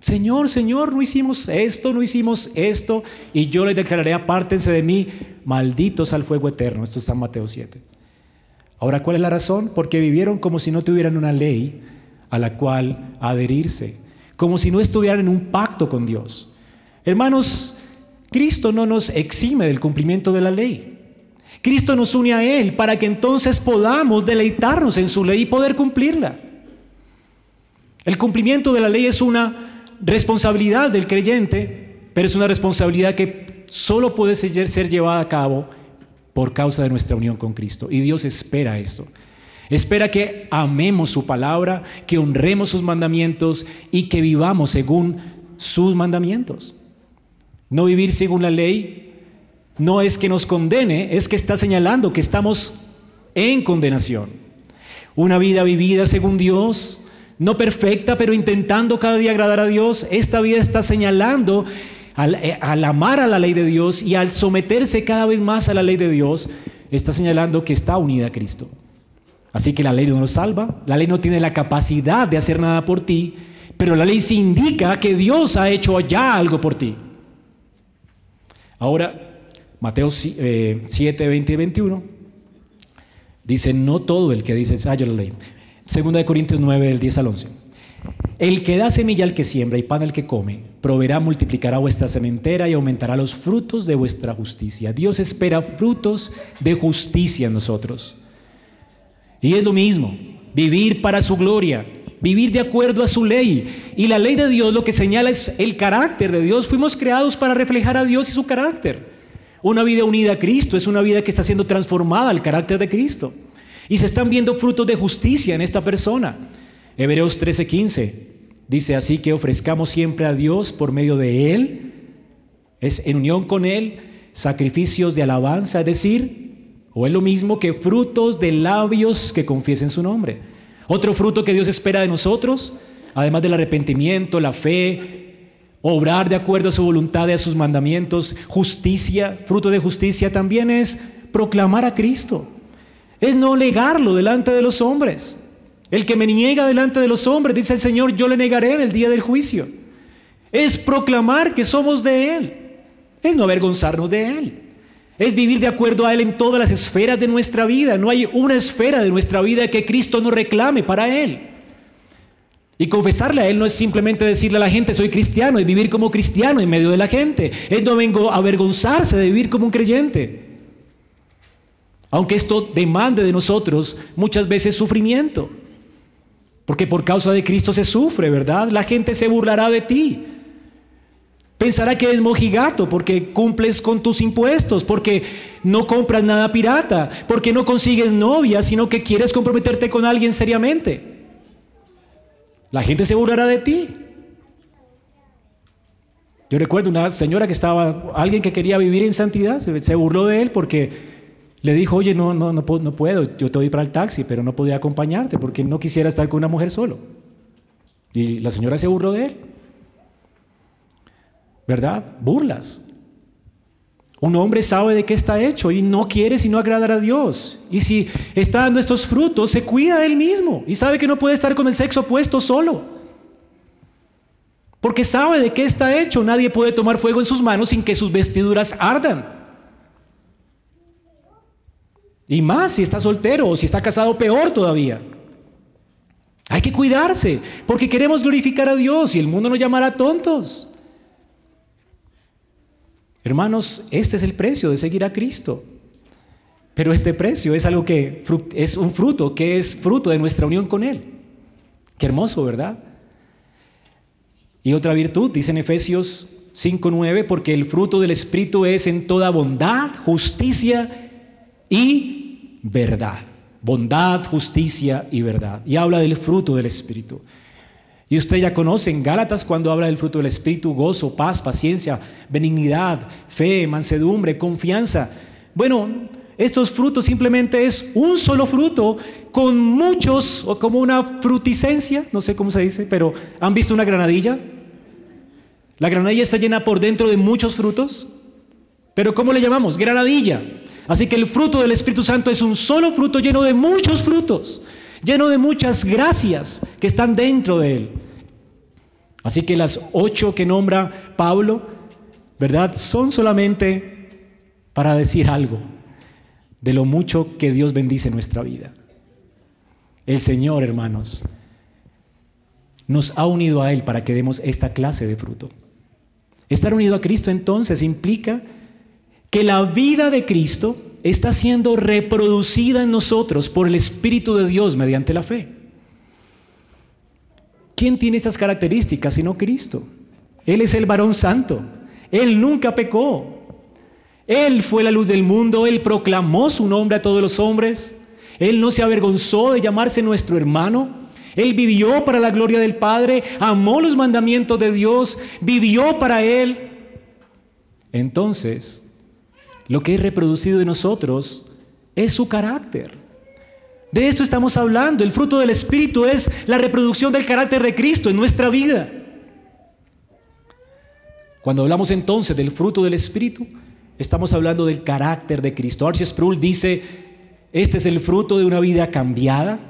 Speaker 1: Señor, Señor, no hicimos esto, no hicimos esto, y yo les declararé, apártense de mí, malditos al fuego eterno. Esto está en Mateo 7. Ahora, ¿cuál es la razón? Porque vivieron como si no tuvieran una ley a la cual adherirse, como si no estuvieran en un pacto con Dios. Hermanos, Cristo no nos exime del cumplimiento de la ley. Cristo nos une a Él para que entonces podamos deleitarnos en su ley y poder cumplirla. El cumplimiento de la ley es una responsabilidad del creyente, pero es una responsabilidad que solo puede ser, llevada a cabo por causa de nuestra unión con Cristo. Y Dios espera esto. Espera que amemos su palabra, que honremos sus mandamientos y que vivamos según sus mandamientos. No vivir según la ley no es que nos condene, es que está señalando que estamos en condenación. Una vida vivida según Dios, no perfecta, pero intentando cada día agradar a Dios, esta vida está señalando al, eh, amar a la ley de Dios y al someterse cada vez más a la ley de Dios, está señalando que está unida a Cristo. Así que la ley no nos salva, la ley no tiene la capacidad de hacer nada por ti, pero la ley sí indica que Dios ha hecho ya algo por ti. Ahora, Mateo 7, 20 y 21, dice, no todo el que dice, ah, yo lo leí. Segunda de Corintios 9, del 10 al 11. El que da semilla al que siembra y pan al que come, proveerá, multiplicará vuestra sementera y aumentará los frutos de vuestra justicia. Dios espera frutos de justicia en nosotros. Y es lo mismo, vivir para su gloria, vivir de acuerdo a su ley. Y la ley de Dios lo que señala es el carácter de Dios. Fuimos creados para reflejar a Dios y su carácter. Una vida unida a Cristo es una vida que está siendo transformada al carácter de Cristo. Y se están viendo frutos de justicia en esta persona. Hebreos 13:15 dice así que ofrezcamos siempre a Dios por medio de Él, es en unión con Él, sacrificios de alabanza, es decir, o es lo mismo que frutos de labios que confiesen su nombre. Otro fruto que Dios espera de nosotros, además del arrepentimiento, la fe, obrar de acuerdo a su voluntad y a sus mandamientos, justicia, fruto de justicia, también es proclamar a Cristo. Es no negarlo delante de los hombres. El que me niega delante de los hombres, dice el Señor, yo le negaré en el día del juicio. Es proclamar que somos de Él. Es no avergonzarnos de Él. Es vivir de acuerdo a Él en todas las esferas de nuestra vida. No hay una esfera de nuestra vida que Cristo no reclame para Él. Y confesarle a Él no es simplemente decirle a la gente soy cristiano, es vivir como cristiano en medio de la gente. Él no vengo a avergonzarse de vivir como un creyente. Aunque esto demande de nosotros muchas veces sufrimiento. Porque por causa de Cristo se sufre, ¿verdad? La gente se burlará de ti. Pensará que eres mojigato porque cumples con tus impuestos, porque no compras nada pirata, porque no consigues novia, sino que quieres comprometerte con alguien seriamente. La gente se burlará de ti. Yo recuerdo una señora que estaba, alguien que quería vivir en santidad, se, burló de él porque le dijo, oye, no, no, no, no puedo, yo te voy para el taxi, pero no podía acompañarte porque no quisiera estar con una mujer solo. Y la señora se burló de él. ¿Verdad? Burlas. Un hombre sabe de qué está hecho y no quiere sino agradar a Dios. Y si está dando estos frutos, se cuida de él mismo y sabe que no puede estar con el sexo opuesto solo. Porque sabe de qué está hecho. Nadie puede tomar fuego en sus manos sin que sus vestiduras ardan. Y más si está soltero o si está casado, peor todavía. Hay que cuidarse porque queremos glorificar a Dios y el mundo nos llamará tontos. Hermanos, este es el precio de seguir a Cristo. Pero este precio es algo que es un fruto, que es fruto de nuestra unión con Él. Qué hermoso, ¿verdad? Y otra virtud, dice en Efesios 5.9, porque el fruto del Espíritu es en toda bondad, justicia y verdad. Bondad, justicia y verdad. Y habla del fruto del Espíritu. Y usted ya conoce en Gálatas cuando habla del fruto del Espíritu, gozo, paz, paciencia, benignidad, fe, mansedumbre, confianza. Bueno, estos frutos simplemente es un solo fruto con muchos, o como una fruticencia, no sé cómo se dice, pero ¿han visto una granadilla? La granadilla está llena por dentro de muchos frutos, pero ¿cómo le llamamos? Granadilla. Así que el fruto del Espíritu Santo es un solo fruto lleno de muchos frutos lleno de muchas gracias que están dentro de él. Así que las ocho que nombra Pablo, ¿verdad? Son solamente para decir algo de lo mucho que Dios bendice nuestra vida. El Señor, hermanos, nos ha unido a Él para que demos esta clase de fruto. Estar unido a Cristo entonces implica que la vida de Cristo está siendo reproducida en nosotros por el Espíritu de Dios mediante la fe. ¿Quién tiene estas características sino Cristo? Él es el varón santo. Él nunca pecó. Él fue la luz del mundo. Él proclamó su nombre a todos los hombres. Él no se avergonzó de llamarse nuestro hermano. Él vivió para la gloria del Padre, amó los mandamientos de Dios, vivió para Él. Entonces, lo que es reproducido de nosotros es su carácter. De eso estamos hablando. El fruto del Espíritu es la reproducción del carácter de Cristo en nuestra vida. Cuando hablamos entonces del fruto del Espíritu, estamos hablando del carácter de Cristo. Archie Sproul dice, este es el fruto de una vida cambiada,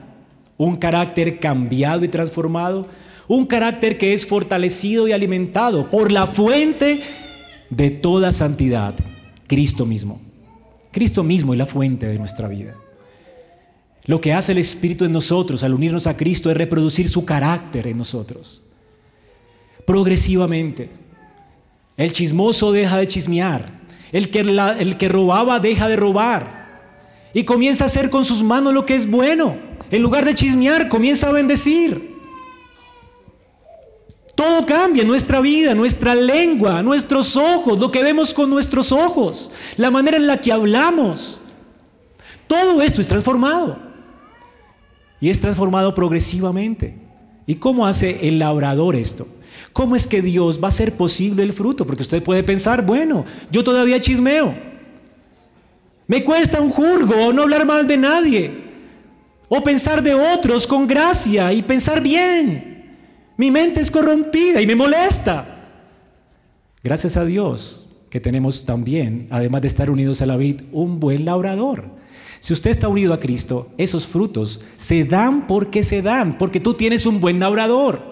Speaker 1: un carácter cambiado y transformado, un carácter que es fortalecido y alimentado por la fuente de toda santidad, Cristo mismo. Cristo mismo es la fuente de nuestra vida. Lo que hace el Espíritu en nosotros al unirnos a Cristo es reproducir su carácter en nosotros. Progresivamente. El chismoso deja de chismear. El que, el que robaba deja de robar. Y comienza a hacer con sus manos lo que es bueno. En lugar de chismear, comienza a bendecir. Todo cambia, nuestra vida, nuestra lengua, nuestros ojos, lo que vemos con nuestros ojos, la manera en la que hablamos. Todo esto es transformado. Y es transformado progresivamente. ¿Y cómo hace el labrador esto? ¿Cómo es que Dios va a hacer posible el fruto? Porque usted puede pensar, bueno, yo todavía chismeo. Me cuesta un jurgo no hablar mal de nadie. O pensar de otros con gracia y pensar bien. Mi mente es corrompida y me molesta. Gracias a Dios que tenemos también, además de estar unidos a la vid, un buen labrador. Si usted está unido a Cristo, esos frutos se dan porque se dan, porque tú tienes un buen labrador.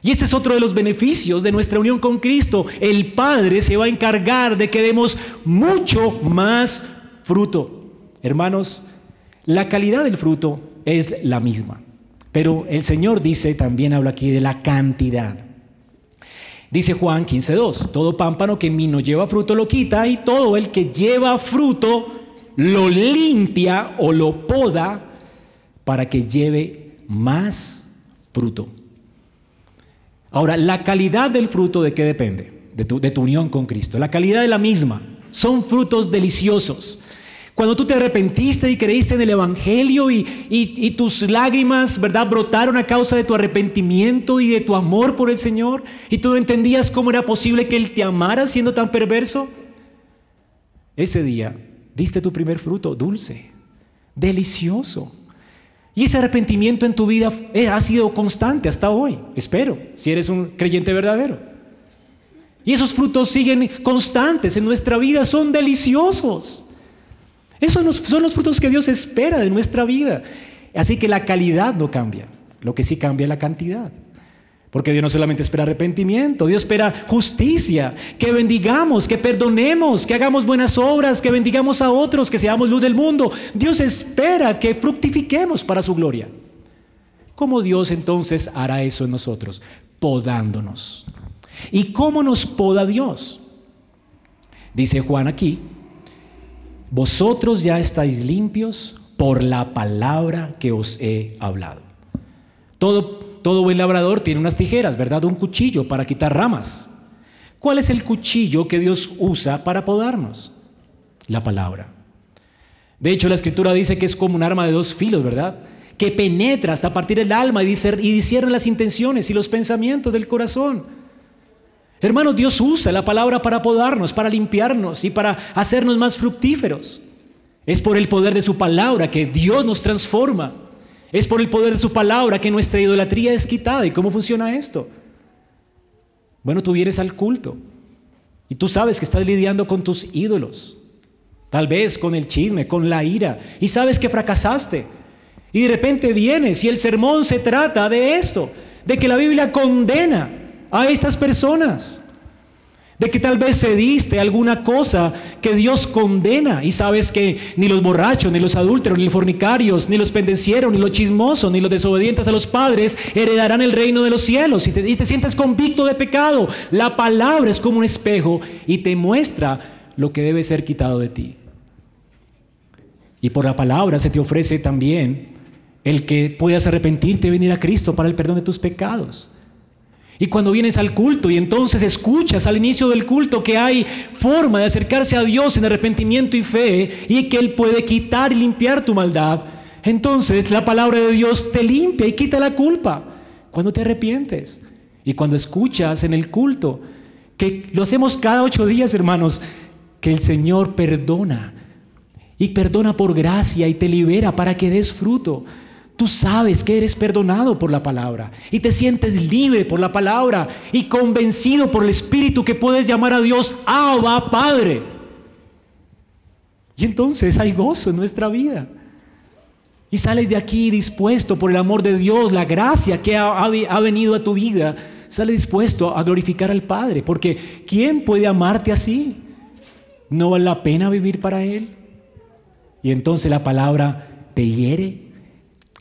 Speaker 1: Y este es otro de los beneficios de nuestra unión con Cristo. El Padre se va a encargar de que demos mucho más fruto. Hermanos, la calidad del fruto es la misma. Pero el Señor dice, también habla aquí de la cantidad. Dice Juan 15.2, todo pámpano que mí no lleva fruto lo quita y todo el que lleva fruto lo limpia o lo poda para que lleve más fruto. Ahora, la calidad del fruto de qué depende? De tu, de tu unión con Cristo. La calidad de la misma. Son frutos deliciosos. Cuando tú te arrepentiste y creíste en el Evangelio y, tus lágrimas, ¿verdad?, brotaron a causa de tu arrepentimiento y de tu amor por el Señor y tú no entendías cómo era posible que Él te amara siendo tan perverso. Ese día diste tu primer fruto, dulce, delicioso. Y ese arrepentimiento en tu vida eh, ha sido constante hasta hoy, espero, si eres un creyente verdadero. Y esos frutos siguen constantes en nuestra vida, son deliciosos. Esos son los frutos que Dios espera de nuestra vida. Así que la calidad no cambia, lo que sí cambia es la cantidad. Porque Dios no solamente espera arrepentimiento, Dios espera justicia, que bendigamos, que perdonemos, que hagamos buenas obras, que bendigamos a otros, que seamos luz del mundo. Dios espera que fructifiquemos para su gloria. ¿Cómo Dios entonces hará eso en nosotros? Podándonos. ¿Y cómo nos poda Dios? Dice Juan aquí, vosotros ya estáis limpios por la palabra que os he hablado. Todo, todo buen labrador tiene unas tijeras, ¿verdad? Un cuchillo para quitar ramas. ¿Cuál es el cuchillo que Dios usa para podarnos? La palabra. De hecho, la escritura dice que es como un arma de dos filos, ¿verdad? Que penetra hasta partir el alma y, discierne las intenciones y los pensamientos del corazón. Hermanos, Dios usa la palabra para podarnos, para limpiarnos y para hacernos más fructíferos. Es por el poder de su palabra que Dios nos transforma. Es por el poder de su palabra que nuestra idolatría es quitada. ¿Y cómo funciona esto? Bueno, tú vienes al culto y tú sabes que estás lidiando con tus ídolos. Tal vez con el chisme, con la ira. Y sabes que fracasaste. Y de repente vienes y el sermón se trata de esto, de que la Biblia condena a estas personas. De que tal vez cediste alguna cosa que Dios condena y sabes que ni los borrachos, ni los adúlteros, ni los fornicarios, ni los pendencieros, ni los chismosos, ni los desobedientes a los padres heredarán el reino de los cielos y te, y te sientes convicto de pecado. La palabra es como un espejo y te muestra lo que debe ser quitado de ti. Y por la palabra se te ofrece también el que puedas arrepentirte y venir a Cristo para el perdón de tus pecados. Y cuando vienes al culto y entonces escuchas al inicio del culto que hay forma de acercarse a Dios en arrepentimiento y fe y que Él puede quitar y limpiar tu maldad, entonces la palabra de Dios te limpia y quita la culpa cuando te arrepientes. Y cuando escuchas en el culto, que lo hacemos cada ocho días, hermanos, que el Señor perdona y perdona por gracia y te libera para que des fruto. Tú sabes que eres perdonado por la palabra y te sientes libre por la palabra y convencido por el Espíritu que puedes llamar a Dios Abba Padre. Y entonces hay gozo en nuestra vida. Y sales de aquí dispuesto por el amor de Dios, la gracia que ha, ha venido a tu vida, sale dispuesto a glorificar al Padre. Porque ¿quién puede amarte así? ¿No vale la pena vivir para Él? Y entonces la palabra te hiere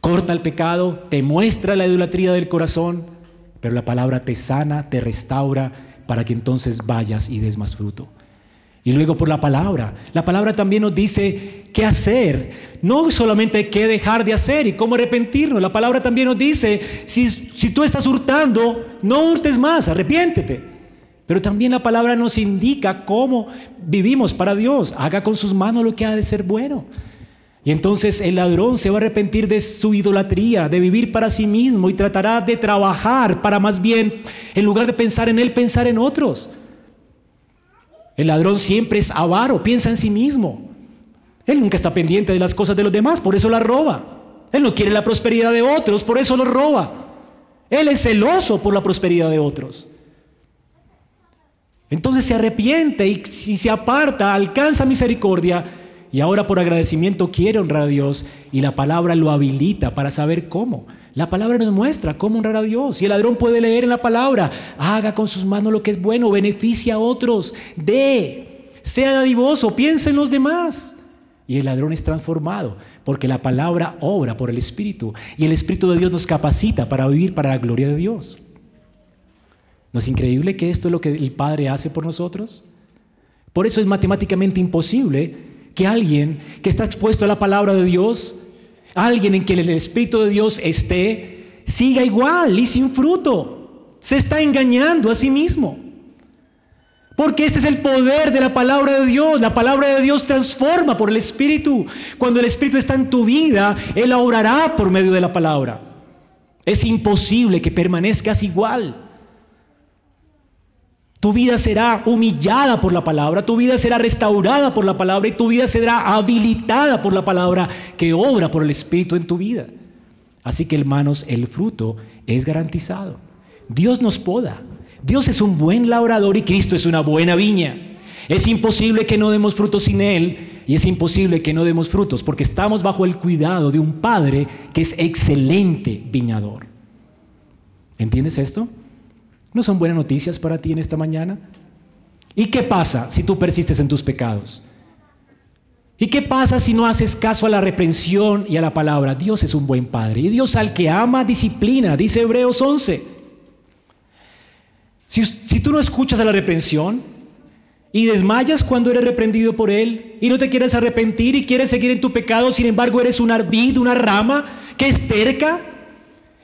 Speaker 1: corta el pecado, te muestra la idolatría del corazón, pero la palabra te sana, te restaura para que entonces vayas y des más fruto. Y luego por la palabra. La palabra también nos dice qué hacer. No solamente qué dejar de hacer y cómo arrepentirnos. La palabra también nos dice, si, si tú estás hurtando, no hurtes más, arrepiéntete. Pero también la palabra nos indica cómo vivimos para Dios. Haga con sus manos lo que ha de ser bueno. Y entonces el ladrón se va a arrepentir de su idolatría, de vivir para sí mismo y tratará de trabajar para más bien, en lugar de pensar en él, pensar en otros. El ladrón siempre es avaro, piensa en sí mismo. Él nunca está pendiente de las cosas de los demás, por eso las roba. Él no quiere la prosperidad de otros, por eso los roba. Él es celoso por la prosperidad de otros. Entonces se arrepiente y si se aparta, alcanza misericordia y ahora por agradecimiento quiere honrar a Dios y la palabra lo habilita para saber cómo. La palabra nos muestra cómo honrar a Dios. Y el ladrón puede leer en la palabra, haga con sus manos lo que es bueno, beneficia a otros, dé, sea dadivoso, piense en los demás. Y el ladrón es transformado porque la palabra obra por el Espíritu y el Espíritu de Dios nos capacita para vivir para la gloria de Dios. ¿No es increíble que esto es lo que el Padre hace por nosotros? Por eso es matemáticamente imposible que alguien que está expuesto a la palabra de Dios, alguien en quien el Espíritu de Dios esté, siga igual y sin fruto. Se está engañando a sí mismo. Porque este es el poder de la palabra de Dios. La palabra de Dios transforma por el Espíritu. Cuando el Espíritu está en tu vida, Él orará por medio de la palabra. Es imposible que permanezcas igual. Tu vida será humillada por la palabra, tu vida será restaurada por la palabra y tu vida será habilitada por la palabra que obra por el Espíritu en tu vida. Así que hermanos, el fruto es garantizado. Dios nos poda. Dios es un buen labrador y Cristo es una buena viña. Es imposible que no demos frutos sin Él y es imposible que no demos frutos porque estamos bajo el cuidado de un Padre que es excelente viñador. ¿Entiendes esto? ¿No son buenas noticias para ti en esta mañana? ¿Y qué pasa si tú persistes en tus pecados? ¿Y qué pasa si no haces caso a la reprensión y a la palabra? Dios es un buen Padre y Dios al que ama disciplina, dice Hebreos 11. Si, tú no escuchas a la reprensión y desmayas cuando eres reprendido por Él y no te quieres arrepentir y quieres seguir en tu pecado, sin embargo eres un vid, una rama que es terca,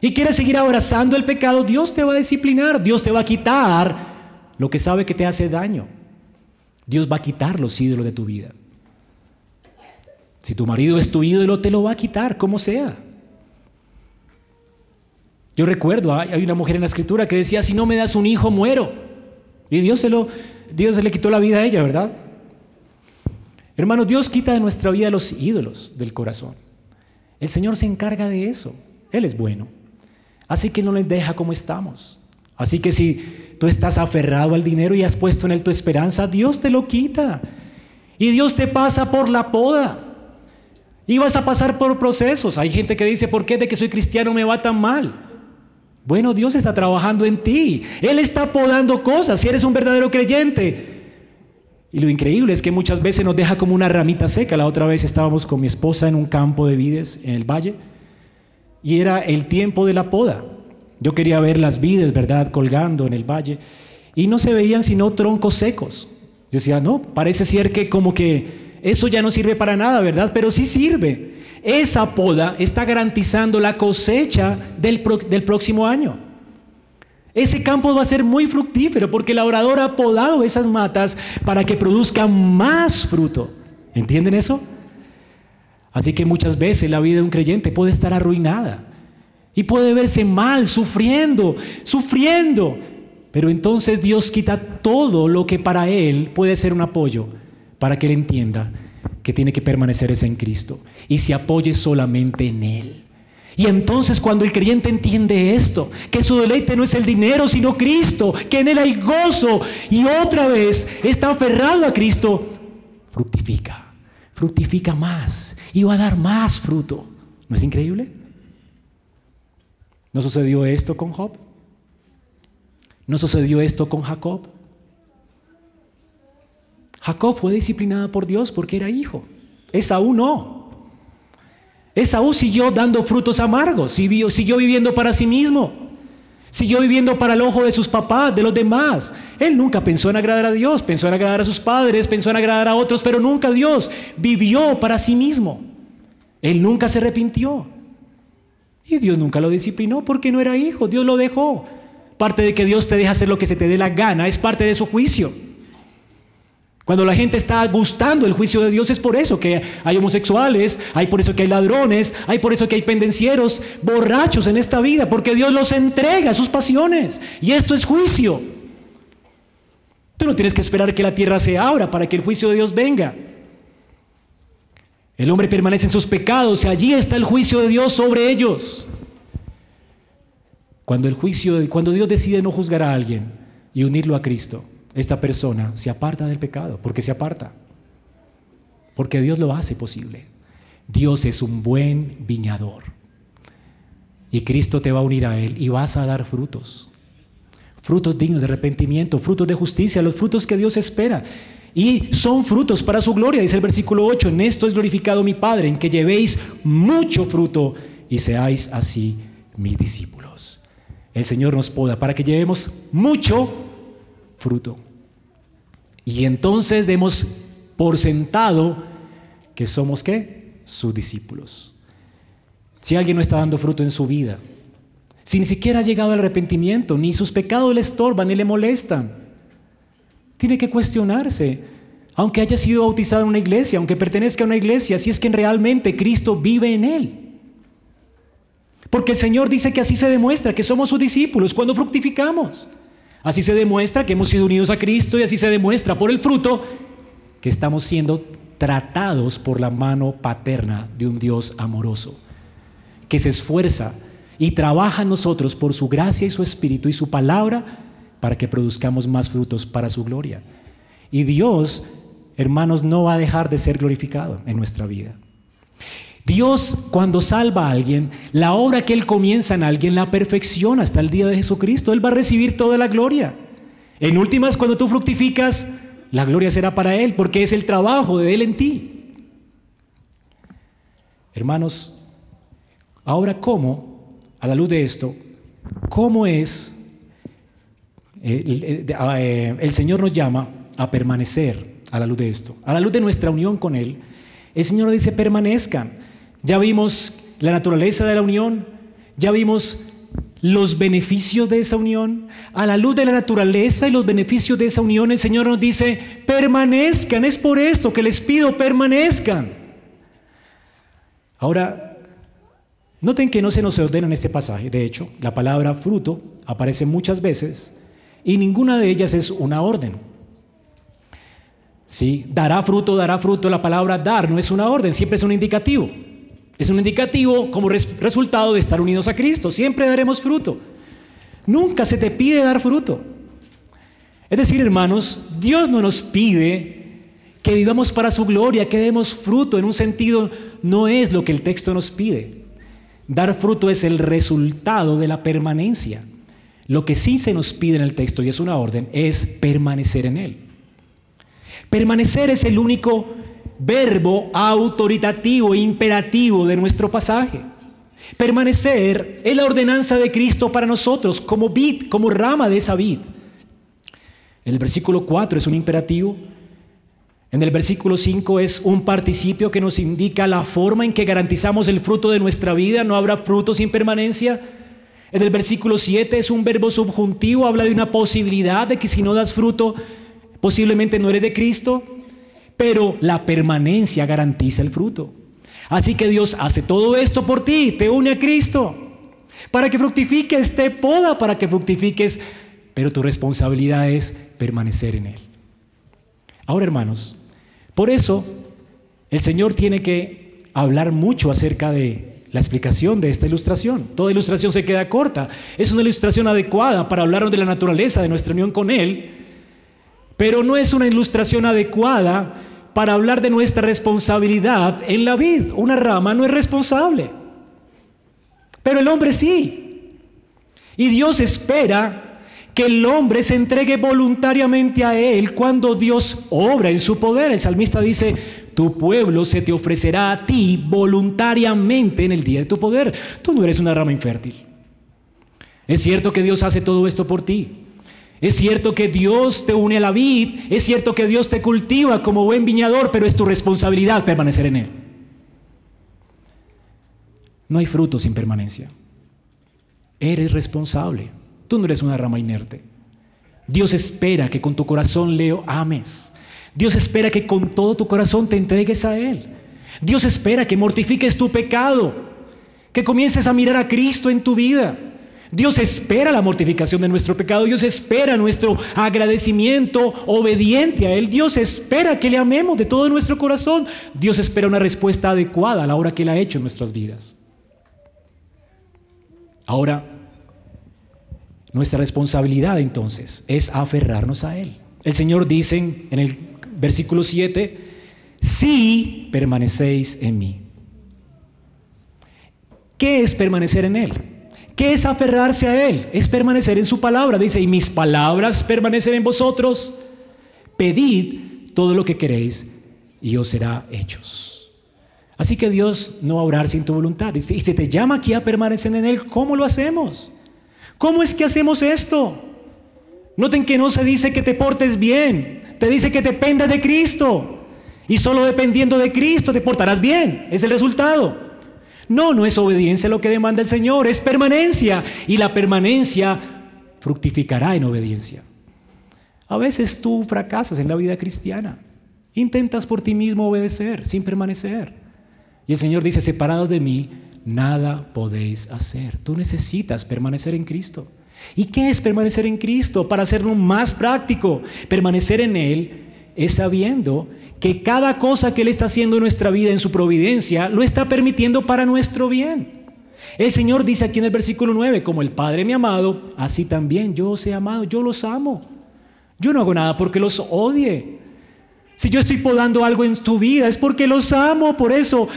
Speaker 1: y quieres seguir abrazando el pecado, Dios te va a disciplinar, Dios te va a quitar lo que sabe que te hace daño. Dios va a quitar los ídolos de tu vida. Si tu marido es tu ídolo, te lo va a quitar, como sea. Yo recuerdo, hay una mujer en la escritura que decía, si no me das un hijo, muero. Y Dios se, lo, Dios se le quitó la vida a ella, ¿verdad? Hermano, Dios quita de nuestra vida los ídolos del corazón. El Señor se encarga de eso. Él es bueno. Así que no les deja como estamos. Así que si tú estás aferrado al dinero y has puesto en él tu esperanza, Dios te lo quita. Y Dios te pasa por la poda. Y vas a pasar por procesos. Hay gente que dice, ¿por qué de que soy cristiano me va tan mal? Bueno, Dios está trabajando en ti. Él está podando cosas si eres un verdadero creyente. Y lo increíble es que muchas veces nos deja como una ramita seca. La otra vez estábamos con mi esposa en un campo de vides en el valle y era el tiempo de la poda. Yo quería ver las vides, ¿verdad?, colgando en el valle y no se veían sino troncos secos. Yo decía, no, parece ser que como que eso ya no sirve para nada, ¿verdad? Pero sí sirve. Esa poda está garantizando la cosecha del, del próximo año. Ese campo va a ser muy fructífero porque el labrador ha podado esas matas para que produzcan más fruto. ¿Entienden eso? Así que muchas veces la vida de un creyente puede estar arruinada y puede verse mal, sufriendo, sufriendo. Pero entonces Dios quita todo lo que para él puede ser un apoyo para que él entienda que tiene que permanecer en Cristo y se apoye solamente en él. Y entonces cuando el creyente entiende esto, que su deleite no es el dinero, sino Cristo, que en él hay gozo y otra vez está aferrado a Cristo, fructifica, fructifica más y va a dar más fruto. ¿No es increíble? ¿No sucedió esto con Job? ¿No sucedió esto con Jacob? Jacob fue disciplinado por Dios porque era hijo. Esaú no. Esaú siguió dando frutos amargos, siguió, siguió viviendo para sí mismo. Siguió viviendo para el ojo de sus papás, de los demás. Él nunca pensó en agradar a Dios, pensó en agradar a sus padres, pensó en agradar a otros, pero nunca Dios. Vivió para sí mismo. Él nunca se arrepintió. Y Dios nunca lo disciplinó porque no era hijo, Dios lo dejó. Parte de que Dios te deja hacer lo que se te dé la gana, es parte de su juicio. Cuando la gente está gustando el juicio de Dios es por eso que hay homosexuales, hay por eso que hay ladrones, hay por eso que hay pendencieros, borrachos en esta vida, porque Dios los entrega a sus pasiones. Y esto es juicio. Tú no tienes que esperar que la tierra se abra para que el juicio de Dios venga. El hombre permanece en sus pecados y allí está el juicio de Dios sobre ellos. Cuando el juicio, cuando Dios decide no juzgar a alguien y unirlo a Cristo, esta persona se aparta del pecado, porque se aparta. Porque Dios lo hace posible. Dios es un buen viñador. Y Cristo te va a unir a Él y vas a dar frutos. Frutos dignos de arrepentimiento, frutos de justicia, los frutos que Dios espera. Y son frutos para su gloria, dice el versículo 8. En esto es glorificado mi Padre, en que llevéis mucho fruto y seáis así mis discípulos. El Señor nos poda para que llevemos mucho fruto. Y entonces demos por sentado que somos qué? Sus discípulos. Si alguien no está dando fruto en su vida, si ni siquiera ha llegado al arrepentimiento, ni sus pecados le estorban ni le molestan, tiene que cuestionarse, aunque haya sido bautizado en una iglesia, aunque pertenezca a una iglesia, si es que realmente Cristo vive en él. Porque el Señor dice que así se demuestra que somos sus discípulos cuando fructificamos. Así se demuestra que hemos sido unidos a Cristo y así se demuestra por el fruto que estamos siendo tratados por la mano paterna de un Dios amoroso, que se esfuerza y trabaja en nosotros por su gracia y su espíritu y su palabra para que produzcamos más frutos para su gloria. Y Dios, hermanos, no va a dejar de ser glorificado en nuestra vida. Dios cuando salva a alguien, la obra que Él comienza en alguien la perfecciona hasta el día de Jesucristo. Él va a recibir toda la gloria. En últimas, cuando tú fructificas, la gloria será para Él porque es el trabajo de Él en ti. Hermanos, ahora cómo, a la luz de esto, cómo es eh, eh, el Señor nos llama a permanecer a la luz de esto, a la luz de nuestra unión con Él. El Señor dice, permanezcan. Ya vimos la naturaleza de la unión, ya vimos los beneficios de esa unión. A la luz de la naturaleza y los beneficios de esa unión, el Señor nos dice, permanezcan. Es por esto que les pido, permanezcan. Ahora, noten que no se nos ordena en este pasaje. De hecho, la palabra fruto aparece muchas veces y ninguna de ellas es una orden. ¿Sí? Dará fruto, dará fruto, la palabra dar no es una orden, siempre es un indicativo. Es un indicativo como resultado de estar unidos a Cristo, siempre daremos fruto. Nunca se te pide dar fruto. Es decir, hermanos, Dios no nos pide que vivamos para su gloria, que demos fruto. En un sentido, no es lo que el texto nos pide. Dar fruto es el resultado de la permanencia. Lo que sí se nos pide en el texto, y es una orden, es permanecer en Él. Permanecer es el único verbo autoritativo imperativo de nuestro pasaje. Permanecer es la ordenanza de Cristo para nosotros como vid, como rama de esa vid. En el versículo 4 es un imperativo. En el versículo 5 es un participio que nos indica la forma en que garantizamos el fruto de nuestra vida. No habrá fruto sin permanencia. En el versículo 7 es un verbo subjuntivo, habla de una posibilidad de que si no das fruto, posiblemente no eres de Cristo, pero la permanencia garantiza el fruto. Así que Dios hace todo esto por ti, te une a Cristo, para que fructifiques, te poda para que fructifiques, pero tu responsabilidad es permanecer en Él. Ahora, hermanos, por eso el Señor tiene que hablar mucho acerca de la explicación de esta ilustración. Toda ilustración se queda corta. Es una ilustración adecuada para hablarnos de la naturaleza de nuestra unión con Él, pero no es una ilustración adecuada para hablar de nuestra responsabilidad en la vida. Una rama no es responsable, pero el hombre sí. Y Dios espera que el hombre se entregue voluntariamente a Él cuando Dios obra en su poder. El salmista dice, tu pueblo se te ofrecerá a ti voluntariamente en el día de tu poder. Tú no eres una rama infértil. Es cierto que Dios hace todo esto por ti. Es cierto que Dios te une a la vid. Es cierto que Dios te cultiva como buen viñador, pero es tu responsabilidad permanecer en Él. No hay fruto sin permanencia. Eres responsable. Tú no eres una rama inerte. Dios espera que con tu corazón leo ames. Dios espera que con todo tu corazón te entregues a Él. Dios espera que mortifiques tu pecado, que comiences a mirar a Cristo en tu vida. Dios espera la mortificación de nuestro pecado, Dios espera nuestro agradecimiento obediente a Él, Dios espera que le amemos de todo nuestro corazón, Dios espera una respuesta adecuada a la hora que Él ha hecho en nuestras vidas. Ahora, Nuestra responsabilidad entonces es aferrarnos a Él. El Señor dice en el versículo 7, si permanecéis en mí. ¿Qué es permanecer en Él? ¿Qué es aferrarse a Él? Es permanecer en su palabra. Dice, y mis palabras permanecen en vosotros. Pedid todo lo que queréis y os será hechos. Así que Dios no va a orar sin tu voluntad. Dice, y si te llama aquí a permanecer en Él, ¿cómo lo hacemos? ¿Cómo es que hacemos esto? Noten que no se dice que te portes bien, te dice que dependas de Cristo. Y solo dependiendo de Cristo te portarás bien, es el resultado. No, no es obediencia lo que demanda el Señor, es permanencia. Y la permanencia fructificará en obediencia. A veces tú fracasas en la vida cristiana. Intentas por ti mismo obedecer sin permanecer. Y el Señor dice, separados de mí, nada podéis hacer. Tú necesitas permanecer en Cristo. ¿Y qué es permanecer en Cristo? Para hacerlo más práctico, permanecer en Él es sabiendo que cada cosa que Él está haciendo en nuestra vida, en su providencia, lo está permitiendo para nuestro bien. El Señor dice aquí en el versículo 9, como el Padre me ha amado, así también yo os amado, yo los amo. Yo no hago nada porque los odie. Si yo estoy podando algo en tu vida es porque los amo, por eso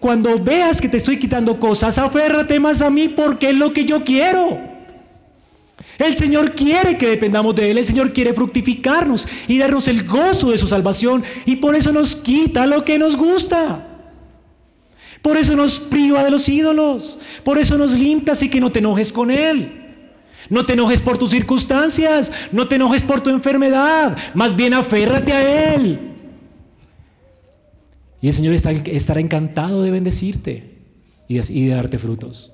Speaker 1: cuando veas que te estoy quitando cosas, aférrate más a mí porque es lo que yo quiero. El Señor quiere que dependamos de Él, el Señor quiere fructificarnos y darnos el gozo de su salvación y por eso nos quita lo que nos gusta. Por eso nos priva de los ídolos, por eso nos limpia así que no te enojes con Él. No te enojes por tus circunstancias, no te enojes por tu enfermedad, más bien aférrate a Él. Y el Señor estará encantado de bendecirte y de darte frutos.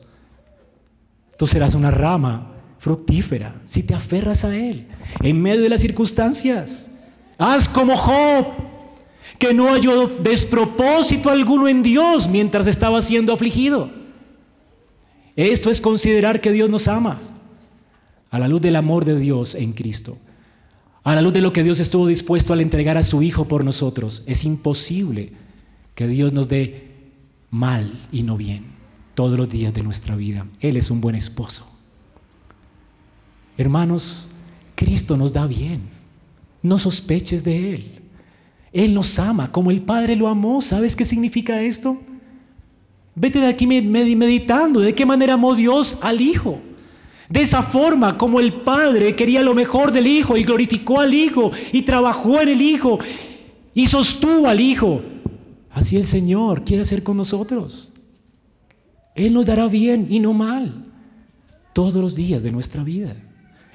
Speaker 1: Tú serás una rama fructífera si te aferras a Él en medio de las circunstancias. Haz como Job, que no halló despropósito alguno en Dios mientras estaba siendo afligido. Esto es considerar que Dios nos ama a la luz del amor de Dios en Cristo, a la luz de lo que Dios estuvo dispuesto al entregar a su Hijo por nosotros. Es imposible que Dios nos dé mal y no bien todos los días de nuestra vida. Él es un buen esposo. Hermanos, Cristo nos da bien. No sospeches de Él. Él nos ama como el Padre lo amó. ¿Sabes qué significa esto? Vete de aquí meditando de qué manera amó Dios al Hijo. De esa forma como el Padre quería lo mejor del Hijo y glorificó al Hijo y trabajó en el Hijo y sostuvo al Hijo. Así el Señor quiere hacer con nosotros. Él nos dará bien y no mal todos los días de nuestra vida.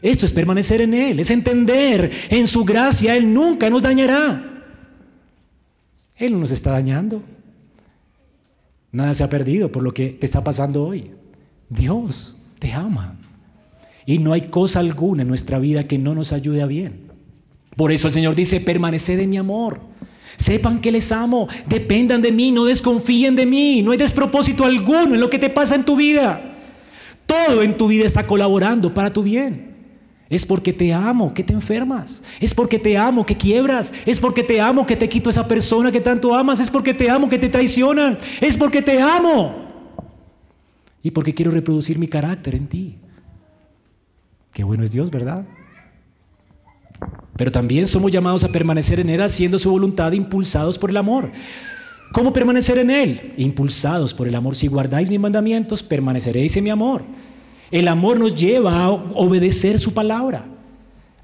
Speaker 1: Esto es permanecer en Él, es entender en su gracia, Él nunca nos dañará. Él no nos está dañando. Nada se ha perdido por lo que te está pasando hoy. Dios te ama. Y no hay cosa alguna en nuestra vida que no nos ayude a bien. Por eso el Señor dice, permaneced en mi amor. Sepan que les amo, dependan de mí, no desconfíen de mí, no hay despropósito alguno en lo que te pasa en tu vida. Todo en tu vida está colaborando para tu bien. Es porque te amo que te enfermas. Es porque te amo que quiebras. Es porque te amo que te quito esa persona que tanto amas. Es porque te amo que te traicionan. Es porque te amo. Y porque quiero reproducir mi carácter en ti. Qué bueno es Dios, ¿verdad? Pero también somos llamados a permanecer en Él haciendo su voluntad, impulsados por el amor. ¿Cómo permanecer en Él? Impulsados por el amor. Si guardáis mis mandamientos, permaneceréis en mi amor. El amor nos lleva a obedecer su palabra.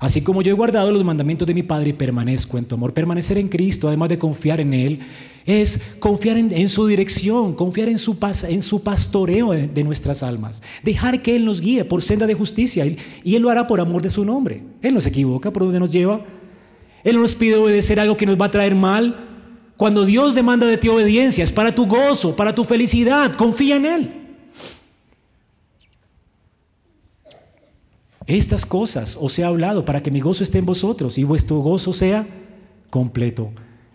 Speaker 1: Así como yo he guardado los mandamientos de mi Padre y permanezco en tu amor, permanecer en Cristo, además de confiar en Él, es confiar en, su dirección, confiar en su, en su pastoreo de, nuestras almas, dejar que Él nos guíe por senda de justicia y, Él lo hará por amor de su nombre. Él no se equivoca por donde nos lleva. Él no nos pide obedecer algo que nos va a traer mal. Cuando Dios demanda de ti obediencia, es para tu gozo, para tu felicidad, confía en Él. Estas cosas os he hablado para que mi gozo esté en vosotros y vuestro gozo sea completo.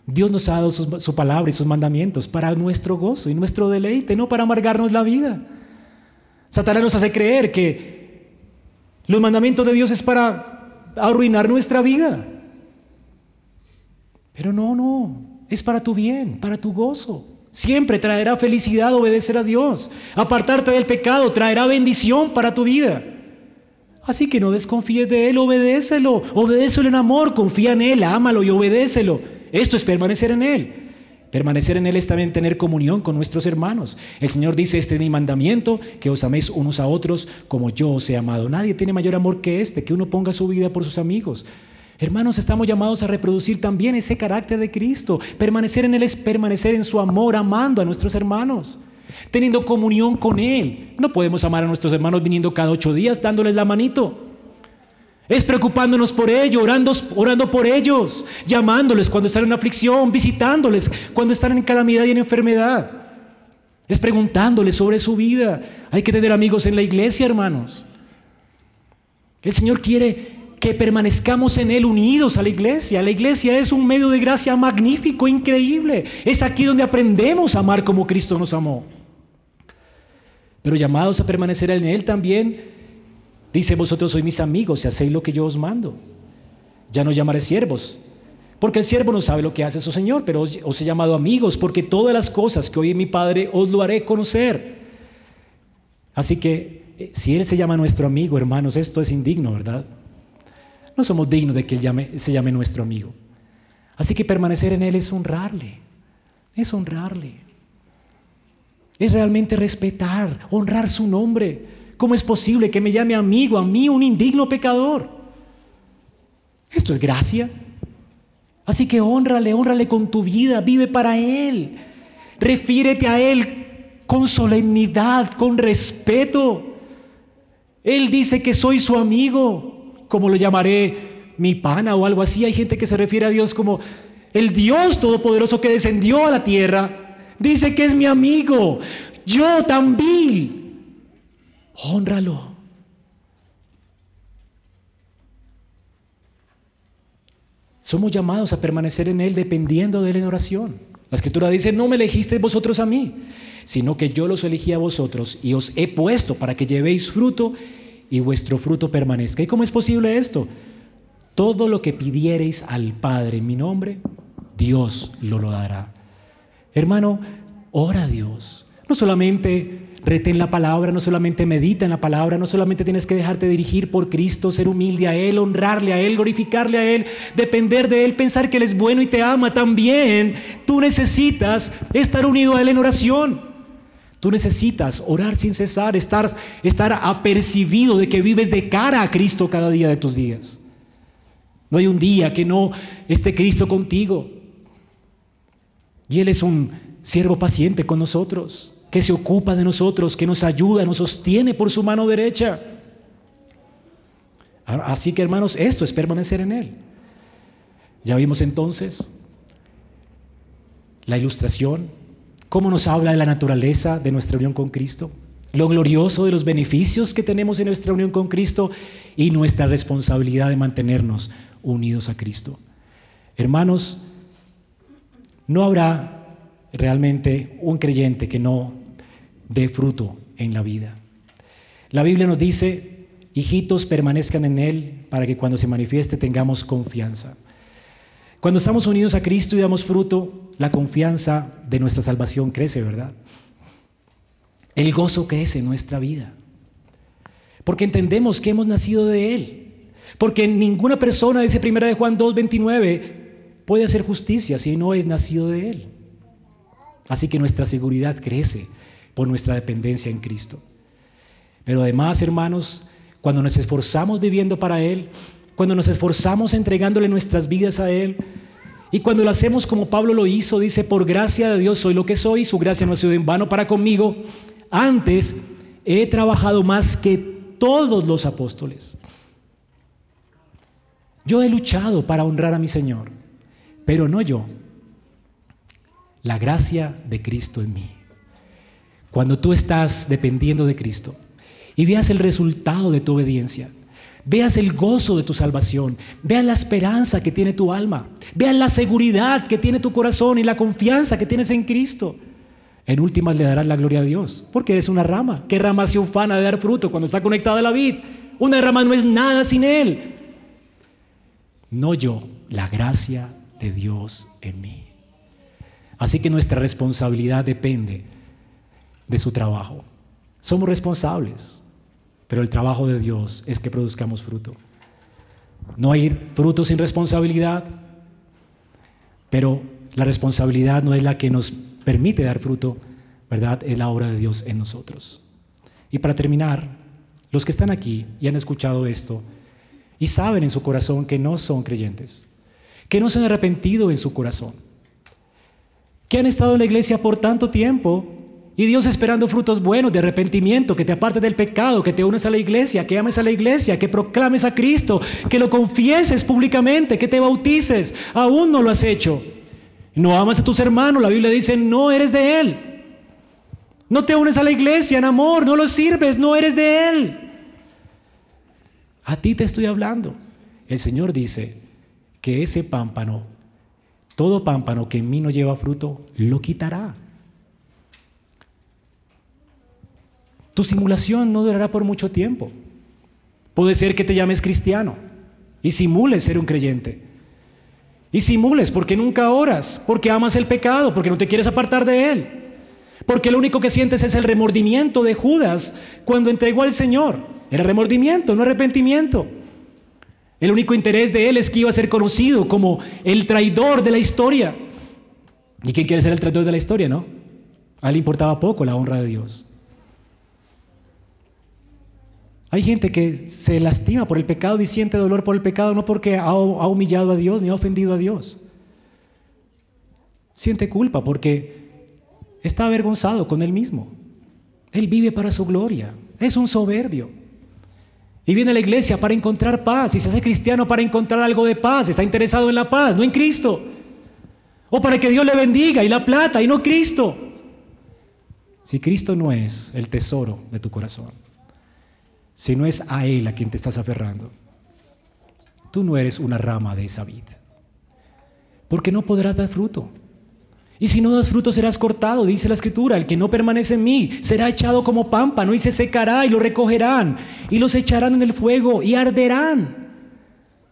Speaker 1: Dios nos ha dado su, palabra y sus mandamientos para nuestro gozo y nuestro deleite, no para amargarnos la vida. Satanás nos hace creer que los mandamientos de Dios es para arruinar nuestra vida. Pero no, no, es para tu bien, para tu gozo. Siempre traerá felicidad obedecer a Dios. Apartarte del pecado traerá bendición para tu vida. Así que no desconfíes de Él, obedécelo, obedécelo en amor, confía en Él, ámalo y obedécelo. Esto es permanecer en Él. Permanecer en Él es también tener comunión con nuestros hermanos. El Señor dice, este es mi mandamiento, que os améis unos a otros como yo os he amado. Nadie tiene mayor amor que este, que uno ponga su vida por sus amigos. Hermanos, estamos llamados a reproducir también ese carácter de Cristo. Permanecer en Él es permanecer en su amor, amando a nuestros hermanos teniendo comunión con Él. No podemos amar a nuestros hermanos viniendo cada ocho días dándoles la manito. Es preocupándonos por ellos, orando, orando por ellos, llamándoles cuando están en aflicción, visitándoles cuando están en calamidad y en enfermedad. Es preguntándoles sobre su vida. Hay que tener amigos en la iglesia, hermanos. El Señor quiere que permanezcamos en Él unidos a la iglesia. La iglesia es un medio de gracia magnífico, increíble. Es aquí donde aprendemos a amar como Cristo nos amó. Pero llamados a permanecer en Él también, dice, vosotros sois mis amigos y hacéis lo que yo os mando. Ya no llamaré siervos, porque el siervo no sabe lo que hace su Señor, pero os, os he llamado amigos, porque todas las cosas que oye mi Padre os lo haré conocer. Así que, eh, si Él se llama nuestro amigo, hermanos, esto es indigno, ¿verdad? No somos dignos de que Él se llame nuestro amigo. Así que permanecer en Él es honrarle, es honrarle. Es realmente respetar, honrar su nombre. ¿Cómo es posible que me llame amigo a mí, un indigno pecador? Esto es gracia. Así que honrale, honrale con tu vida, vive para Él. Refiérete a Él con solemnidad, con respeto. Él dice que soy su amigo como lo llamaré, mi pana o algo así. Hay gente que se refiere a Dios como el Dios Todopoderoso que descendió a la tierra. Dice que es mi amigo. Yo también. Honralo. Somos llamados a permanecer en Él dependiendo de Él en oración. La escritura dice, no me elegisteis vosotros a mí, sino que yo los elegí a vosotros y os he puesto para que llevéis fruto y vuestro fruto permanezca. ¿Y cómo es posible esto? Todo lo que pidiereis al Padre en mi nombre, Dios lo, lo dará. Hermano, ora a Dios. No solamente retén la palabra, no solamente medita en la palabra, no solamente tienes que dejarte dirigir por Cristo, ser humilde a Él, honrarle a Él, glorificarle a Él, depender de Él, pensar que Él es bueno y te ama. También tú necesitas estar unido a Él en oración. Tú necesitas orar sin cesar, estar, estar apercibido de que vives de cara a Cristo cada día de tus días. No hay un día que no esté Cristo contigo. Y Él es un siervo paciente con nosotros, que se ocupa de nosotros, que nos ayuda, nos sostiene por su mano derecha. Así que hermanos, esto es permanecer en Él. Ya vimos entonces la ilustración cómo nos habla de la naturaleza de nuestra unión con Cristo, lo glorioso de los beneficios que tenemos en nuestra unión con Cristo y nuestra responsabilidad de mantenernos unidos a Cristo. Hermanos, no habrá realmente un creyente que no dé fruto en la vida. La Biblia nos dice, hijitos, permanezcan en Él para que cuando se manifieste tengamos confianza. Cuando estamos unidos a Cristo y damos fruto, la confianza de nuestra salvación crece, ¿verdad? El gozo crece en nuestra vida. Porque entendemos que hemos nacido de Él. Porque ninguna persona, dice 1 de Juan 2.29, puede hacer justicia si no es nacido de Él. Así que nuestra seguridad crece por nuestra dependencia en Cristo. Pero además, hermanos, cuando nos esforzamos viviendo para Él, cuando nos esforzamos entregándole nuestras vidas a Él, y cuando lo hacemos como Pablo lo hizo, dice, por gracia de Dios soy lo que soy, su gracia no ha sido en vano para conmigo. Antes he trabajado más que todos los apóstoles. Yo he luchado para honrar a mi Señor, pero no yo. La gracia de Cristo en mí. Cuando tú estás dependiendo de Cristo y veas el resultado de tu obediencia, veas el gozo de tu salvación, veas la esperanza que tiene tu alma, veas la seguridad que tiene tu corazón y la confianza que tienes en Cristo. En últimas le darás la gloria a Dios, porque eres una rama. ¿Qué rama se ufana de dar fruto cuando está conectada a la vid? Una rama no es nada sin Él. No yo, la gracia de Dios en mí. Así que nuestra responsabilidad depende de su trabajo. Somos responsables. Pero el trabajo de Dios es que produzcamos fruto. No hay fruto sin responsabilidad, pero la responsabilidad no es la que nos permite dar fruto, ¿verdad? Es la obra de Dios en nosotros. Y para terminar, los que están aquí y han escuchado esto y saben en su corazón que no son creyentes, que no se han arrepentido en su corazón, que han estado en la iglesia por tanto tiempo y Dios esperando frutos buenos de arrepentimiento, que te apartes del pecado, que te unes a la iglesia, que ames a la iglesia, que proclames a Cristo, que lo confieses públicamente, que te bautices. Aún no lo has hecho. No amas a tus hermanos, la Biblia dice, no eres de Él. No te unes a la iglesia en amor, no lo sirves, no eres de Él. A ti te estoy hablando. El Señor dice que ese pámpano, todo pámpano que en mí no lleva fruto, lo quitará. Tu simulación no durará por mucho tiempo. Puede ser que te llames cristiano y simules ser un creyente. Y simules porque nunca oras, porque amas el pecado, porque no te quieres apartar de él. Porque lo único que sientes es el remordimiento de Judas cuando entregó al Señor. Era remordimiento, no arrepentimiento. El único interés de él es que iba a ser conocido como el traidor de la historia. ¿Y quién quiere ser el traidor de la historia, no? A él le importaba poco la honra de Dios. Hay gente que se lastima por el pecado y siente dolor por el pecado no porque ha, humillado a Dios ni ha ofendido a Dios. Siente culpa porque está avergonzado con él mismo. Él vive para su gloria. Es un soberbio. Y viene a la iglesia para encontrar paz y se hace cristiano para encontrar algo de paz. Está interesado en la paz, no en Cristo. O para que Dios le bendiga y la plata y no Cristo. Si Cristo no es el tesoro de tu corazón si no es a Él a quien te estás aferrando. Tú no eres una rama de esa vid, porque no podrás dar fruto. Y si no das fruto serás cortado, dice la escritura, el que no permanece en mí será echado como pámpano y se secará y lo recogerán y los echarán en el fuego y arderán.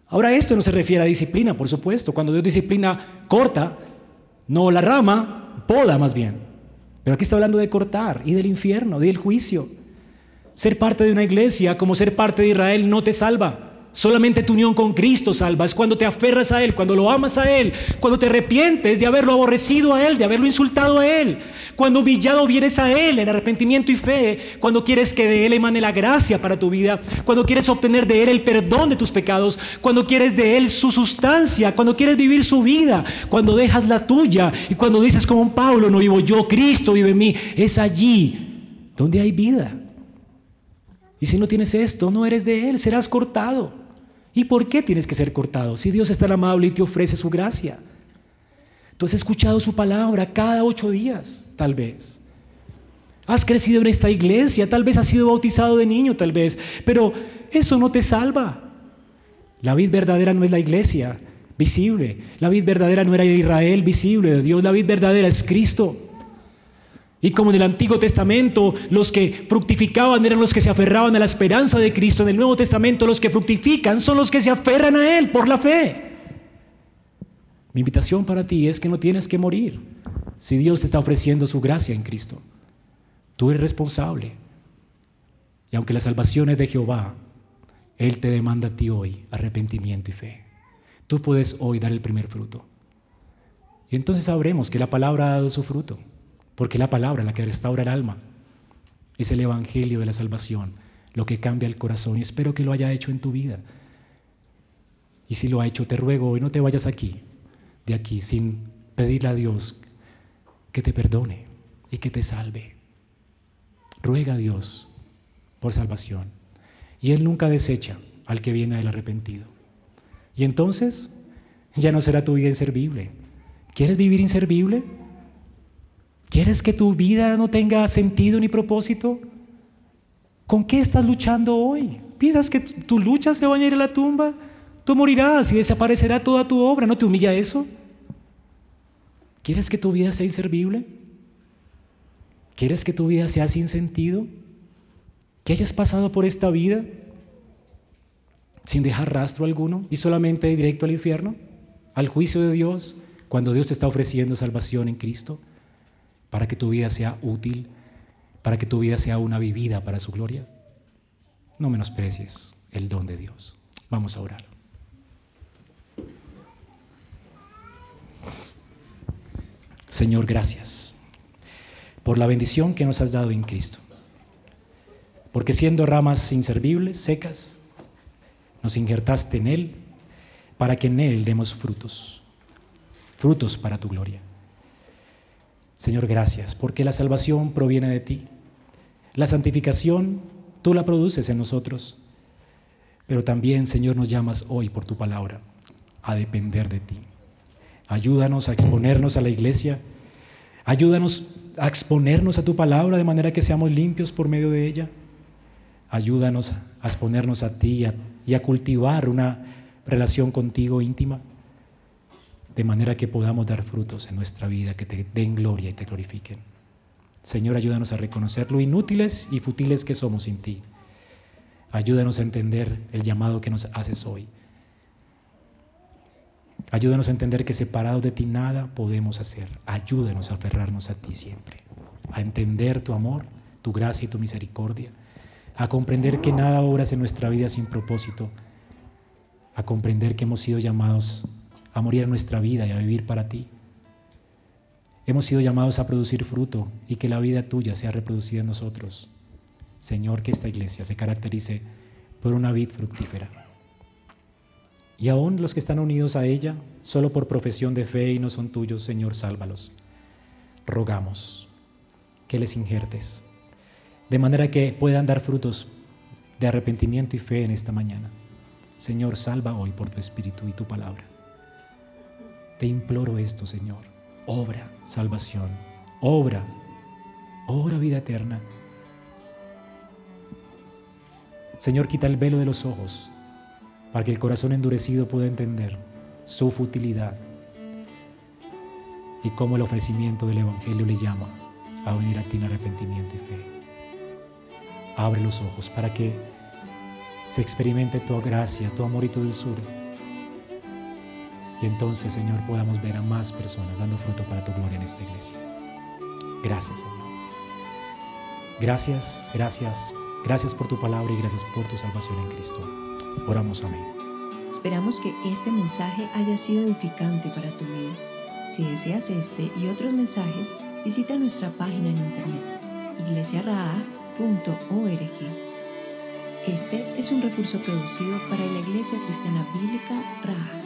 Speaker 1: Ahora esto no se refiere a disciplina, por supuesto. Cuando Dios disciplina, corta, no la rama, poda más bien. Pero aquí está hablando de cortar y del infierno, del juicio. Ser parte de una iglesia como ser parte de Israel no te salva. Solamente tu unión con Cristo salva. Es cuando te aferras a Él, cuando lo amas a Él, cuando te arrepientes de haberlo aborrecido a Él, de haberlo insultado a Él, cuando humillado vienes a Él en arrepentimiento y fe, cuando quieres que de Él emane la gracia para tu vida, cuando quieres obtener de Él el perdón de tus pecados, cuando quieres de Él su sustancia, cuando quieres vivir su vida, cuando dejas la tuya y cuando dices como Pablo, no vivo yo, Cristo vive en mí, es allí donde hay vida. Y si no tienes esto, no eres de Él, serás cortado. ¿Y por qué tienes que ser cortado? Si Dios es tan amable y te ofrece su gracia. Tú has escuchado su palabra cada ocho días, tal vez. Has crecido en esta iglesia, tal vez has sido bautizado de niño, tal vez, pero eso no te salva. La vida verdadera no es la iglesia visible, la vida verdadera no era Israel visible de Dios, la vida verdadera es Cristo. Y como en el Antiguo Testamento los que fructificaban eran los que se aferraban a la esperanza de Cristo, en el Nuevo Testamento los que fructifican son los que se aferran a Él por la fe. Mi invitación para ti es que no tienes que morir si Dios te está ofreciendo su gracia en Cristo. Tú eres responsable. Y aunque la salvación es de Jehová, Él te demanda a ti hoy arrepentimiento y fe. Tú puedes hoy dar el primer fruto. Y entonces sabremos que la palabra ha dado su fruto. Porque la palabra, la que restaura el alma, es el Evangelio de la salvación, lo que cambia el corazón. Y espero que lo haya hecho en tu vida. Y si lo ha hecho, te ruego hoy no te vayas aquí, de aquí, sin pedirle a Dios que te perdone y que te salve. Ruega a Dios por salvación. Y Él nunca desecha al que viene del arrepentido. Y entonces ya no será tu vida inservible. ¿Quieres vivir inservible? ¿Quieres que tu vida no tenga sentido ni propósito? ¿Con qué estás luchando hoy? ¿Piensas que tu lucha se va a ir a la tumba? Tú morirás y desaparecerá toda tu obra. ¿No te humilla eso? ¿Quieres que tu vida sea inservible? ¿Quieres que tu vida sea sin sentido? ¿Que hayas pasado por esta vida sin dejar rastro alguno y solamente directo al infierno? ¿Al juicio de Dios cuando Dios te está ofreciendo salvación en Cristo? Para que tu vida sea útil, para que tu vida sea una vivida para su gloria? no menosprecies el don de Dios. Vamos a orar. Señor, gracias por la bendición que nos has dado en Cristo. Porque siendo ramas inservibles, secas, nos injertaste en Él para que en Él demos frutos, frutos para tu gloria. Señor, gracias, porque la salvación proviene de ti. La santificación tú la produces en nosotros. Pero también, Señor, nos llamas hoy por tu palabra a depender de ti. Ayúdanos a exponernos a la iglesia. Ayúdanos a exponernos a tu palabra de manera que seamos limpios por medio de ella. Ayúdanos a exponernos a ti y a cultivar una relación contigo íntima, de manera que podamos dar frutos en nuestra vida que te den gloria y te glorifiquen. Señor, ayúdanos a reconocer lo inútiles y futiles que somos sin ti. Ayúdanos a entender el llamado que nos haces hoy. Ayúdanos a entender que separados de ti nada podemos hacer. Ayúdanos a aferrarnos a ti siempre. A entender tu amor, tu gracia y tu misericordia. A comprender que nada obras en nuestra vida sin propósito. A comprender que hemos sido llamados a morir en nuestra vida y a vivir para ti. Hemos sido llamados a producir fruto y que la vida tuya sea reproducida en nosotros. Señor, que esta iglesia se caracterice por una vid fructífera. Y aún los que están unidos a ella, solo por profesión de fe y no son tuyos, Señor, sálvalos. Rogamos que les injertes, de manera que puedan dar frutos de arrepentimiento y fe en esta mañana. Señor, salva hoy por tu Espíritu y tu palabra. Te imploro esto, Señor obra salvación, obra, obra vida eterna. Señor, quita el velo de los ojos para que el corazón endurecido pueda entender su futilidad y cómo el ofrecimiento del Evangelio le llama a venir a ti en arrepentimiento y fe. Abre los ojos para que se experimente tu gracia, tu amor y tu dulzura entonces, Señor, podamos ver a más personas dando fruto para tu gloria en esta iglesia. Gracias, Señor. Gracias, gracias, gracias por tu palabra y gracias por tu salvación en Cristo. Oramos, amén.
Speaker 2: Esperamos que este mensaje haya sido edificante para tu vida. Si deseas este y otros mensajes, visita nuestra página en internet iglesiaraa.org. Este es un recurso producido para la Iglesia Cristiana Bíblica Raha.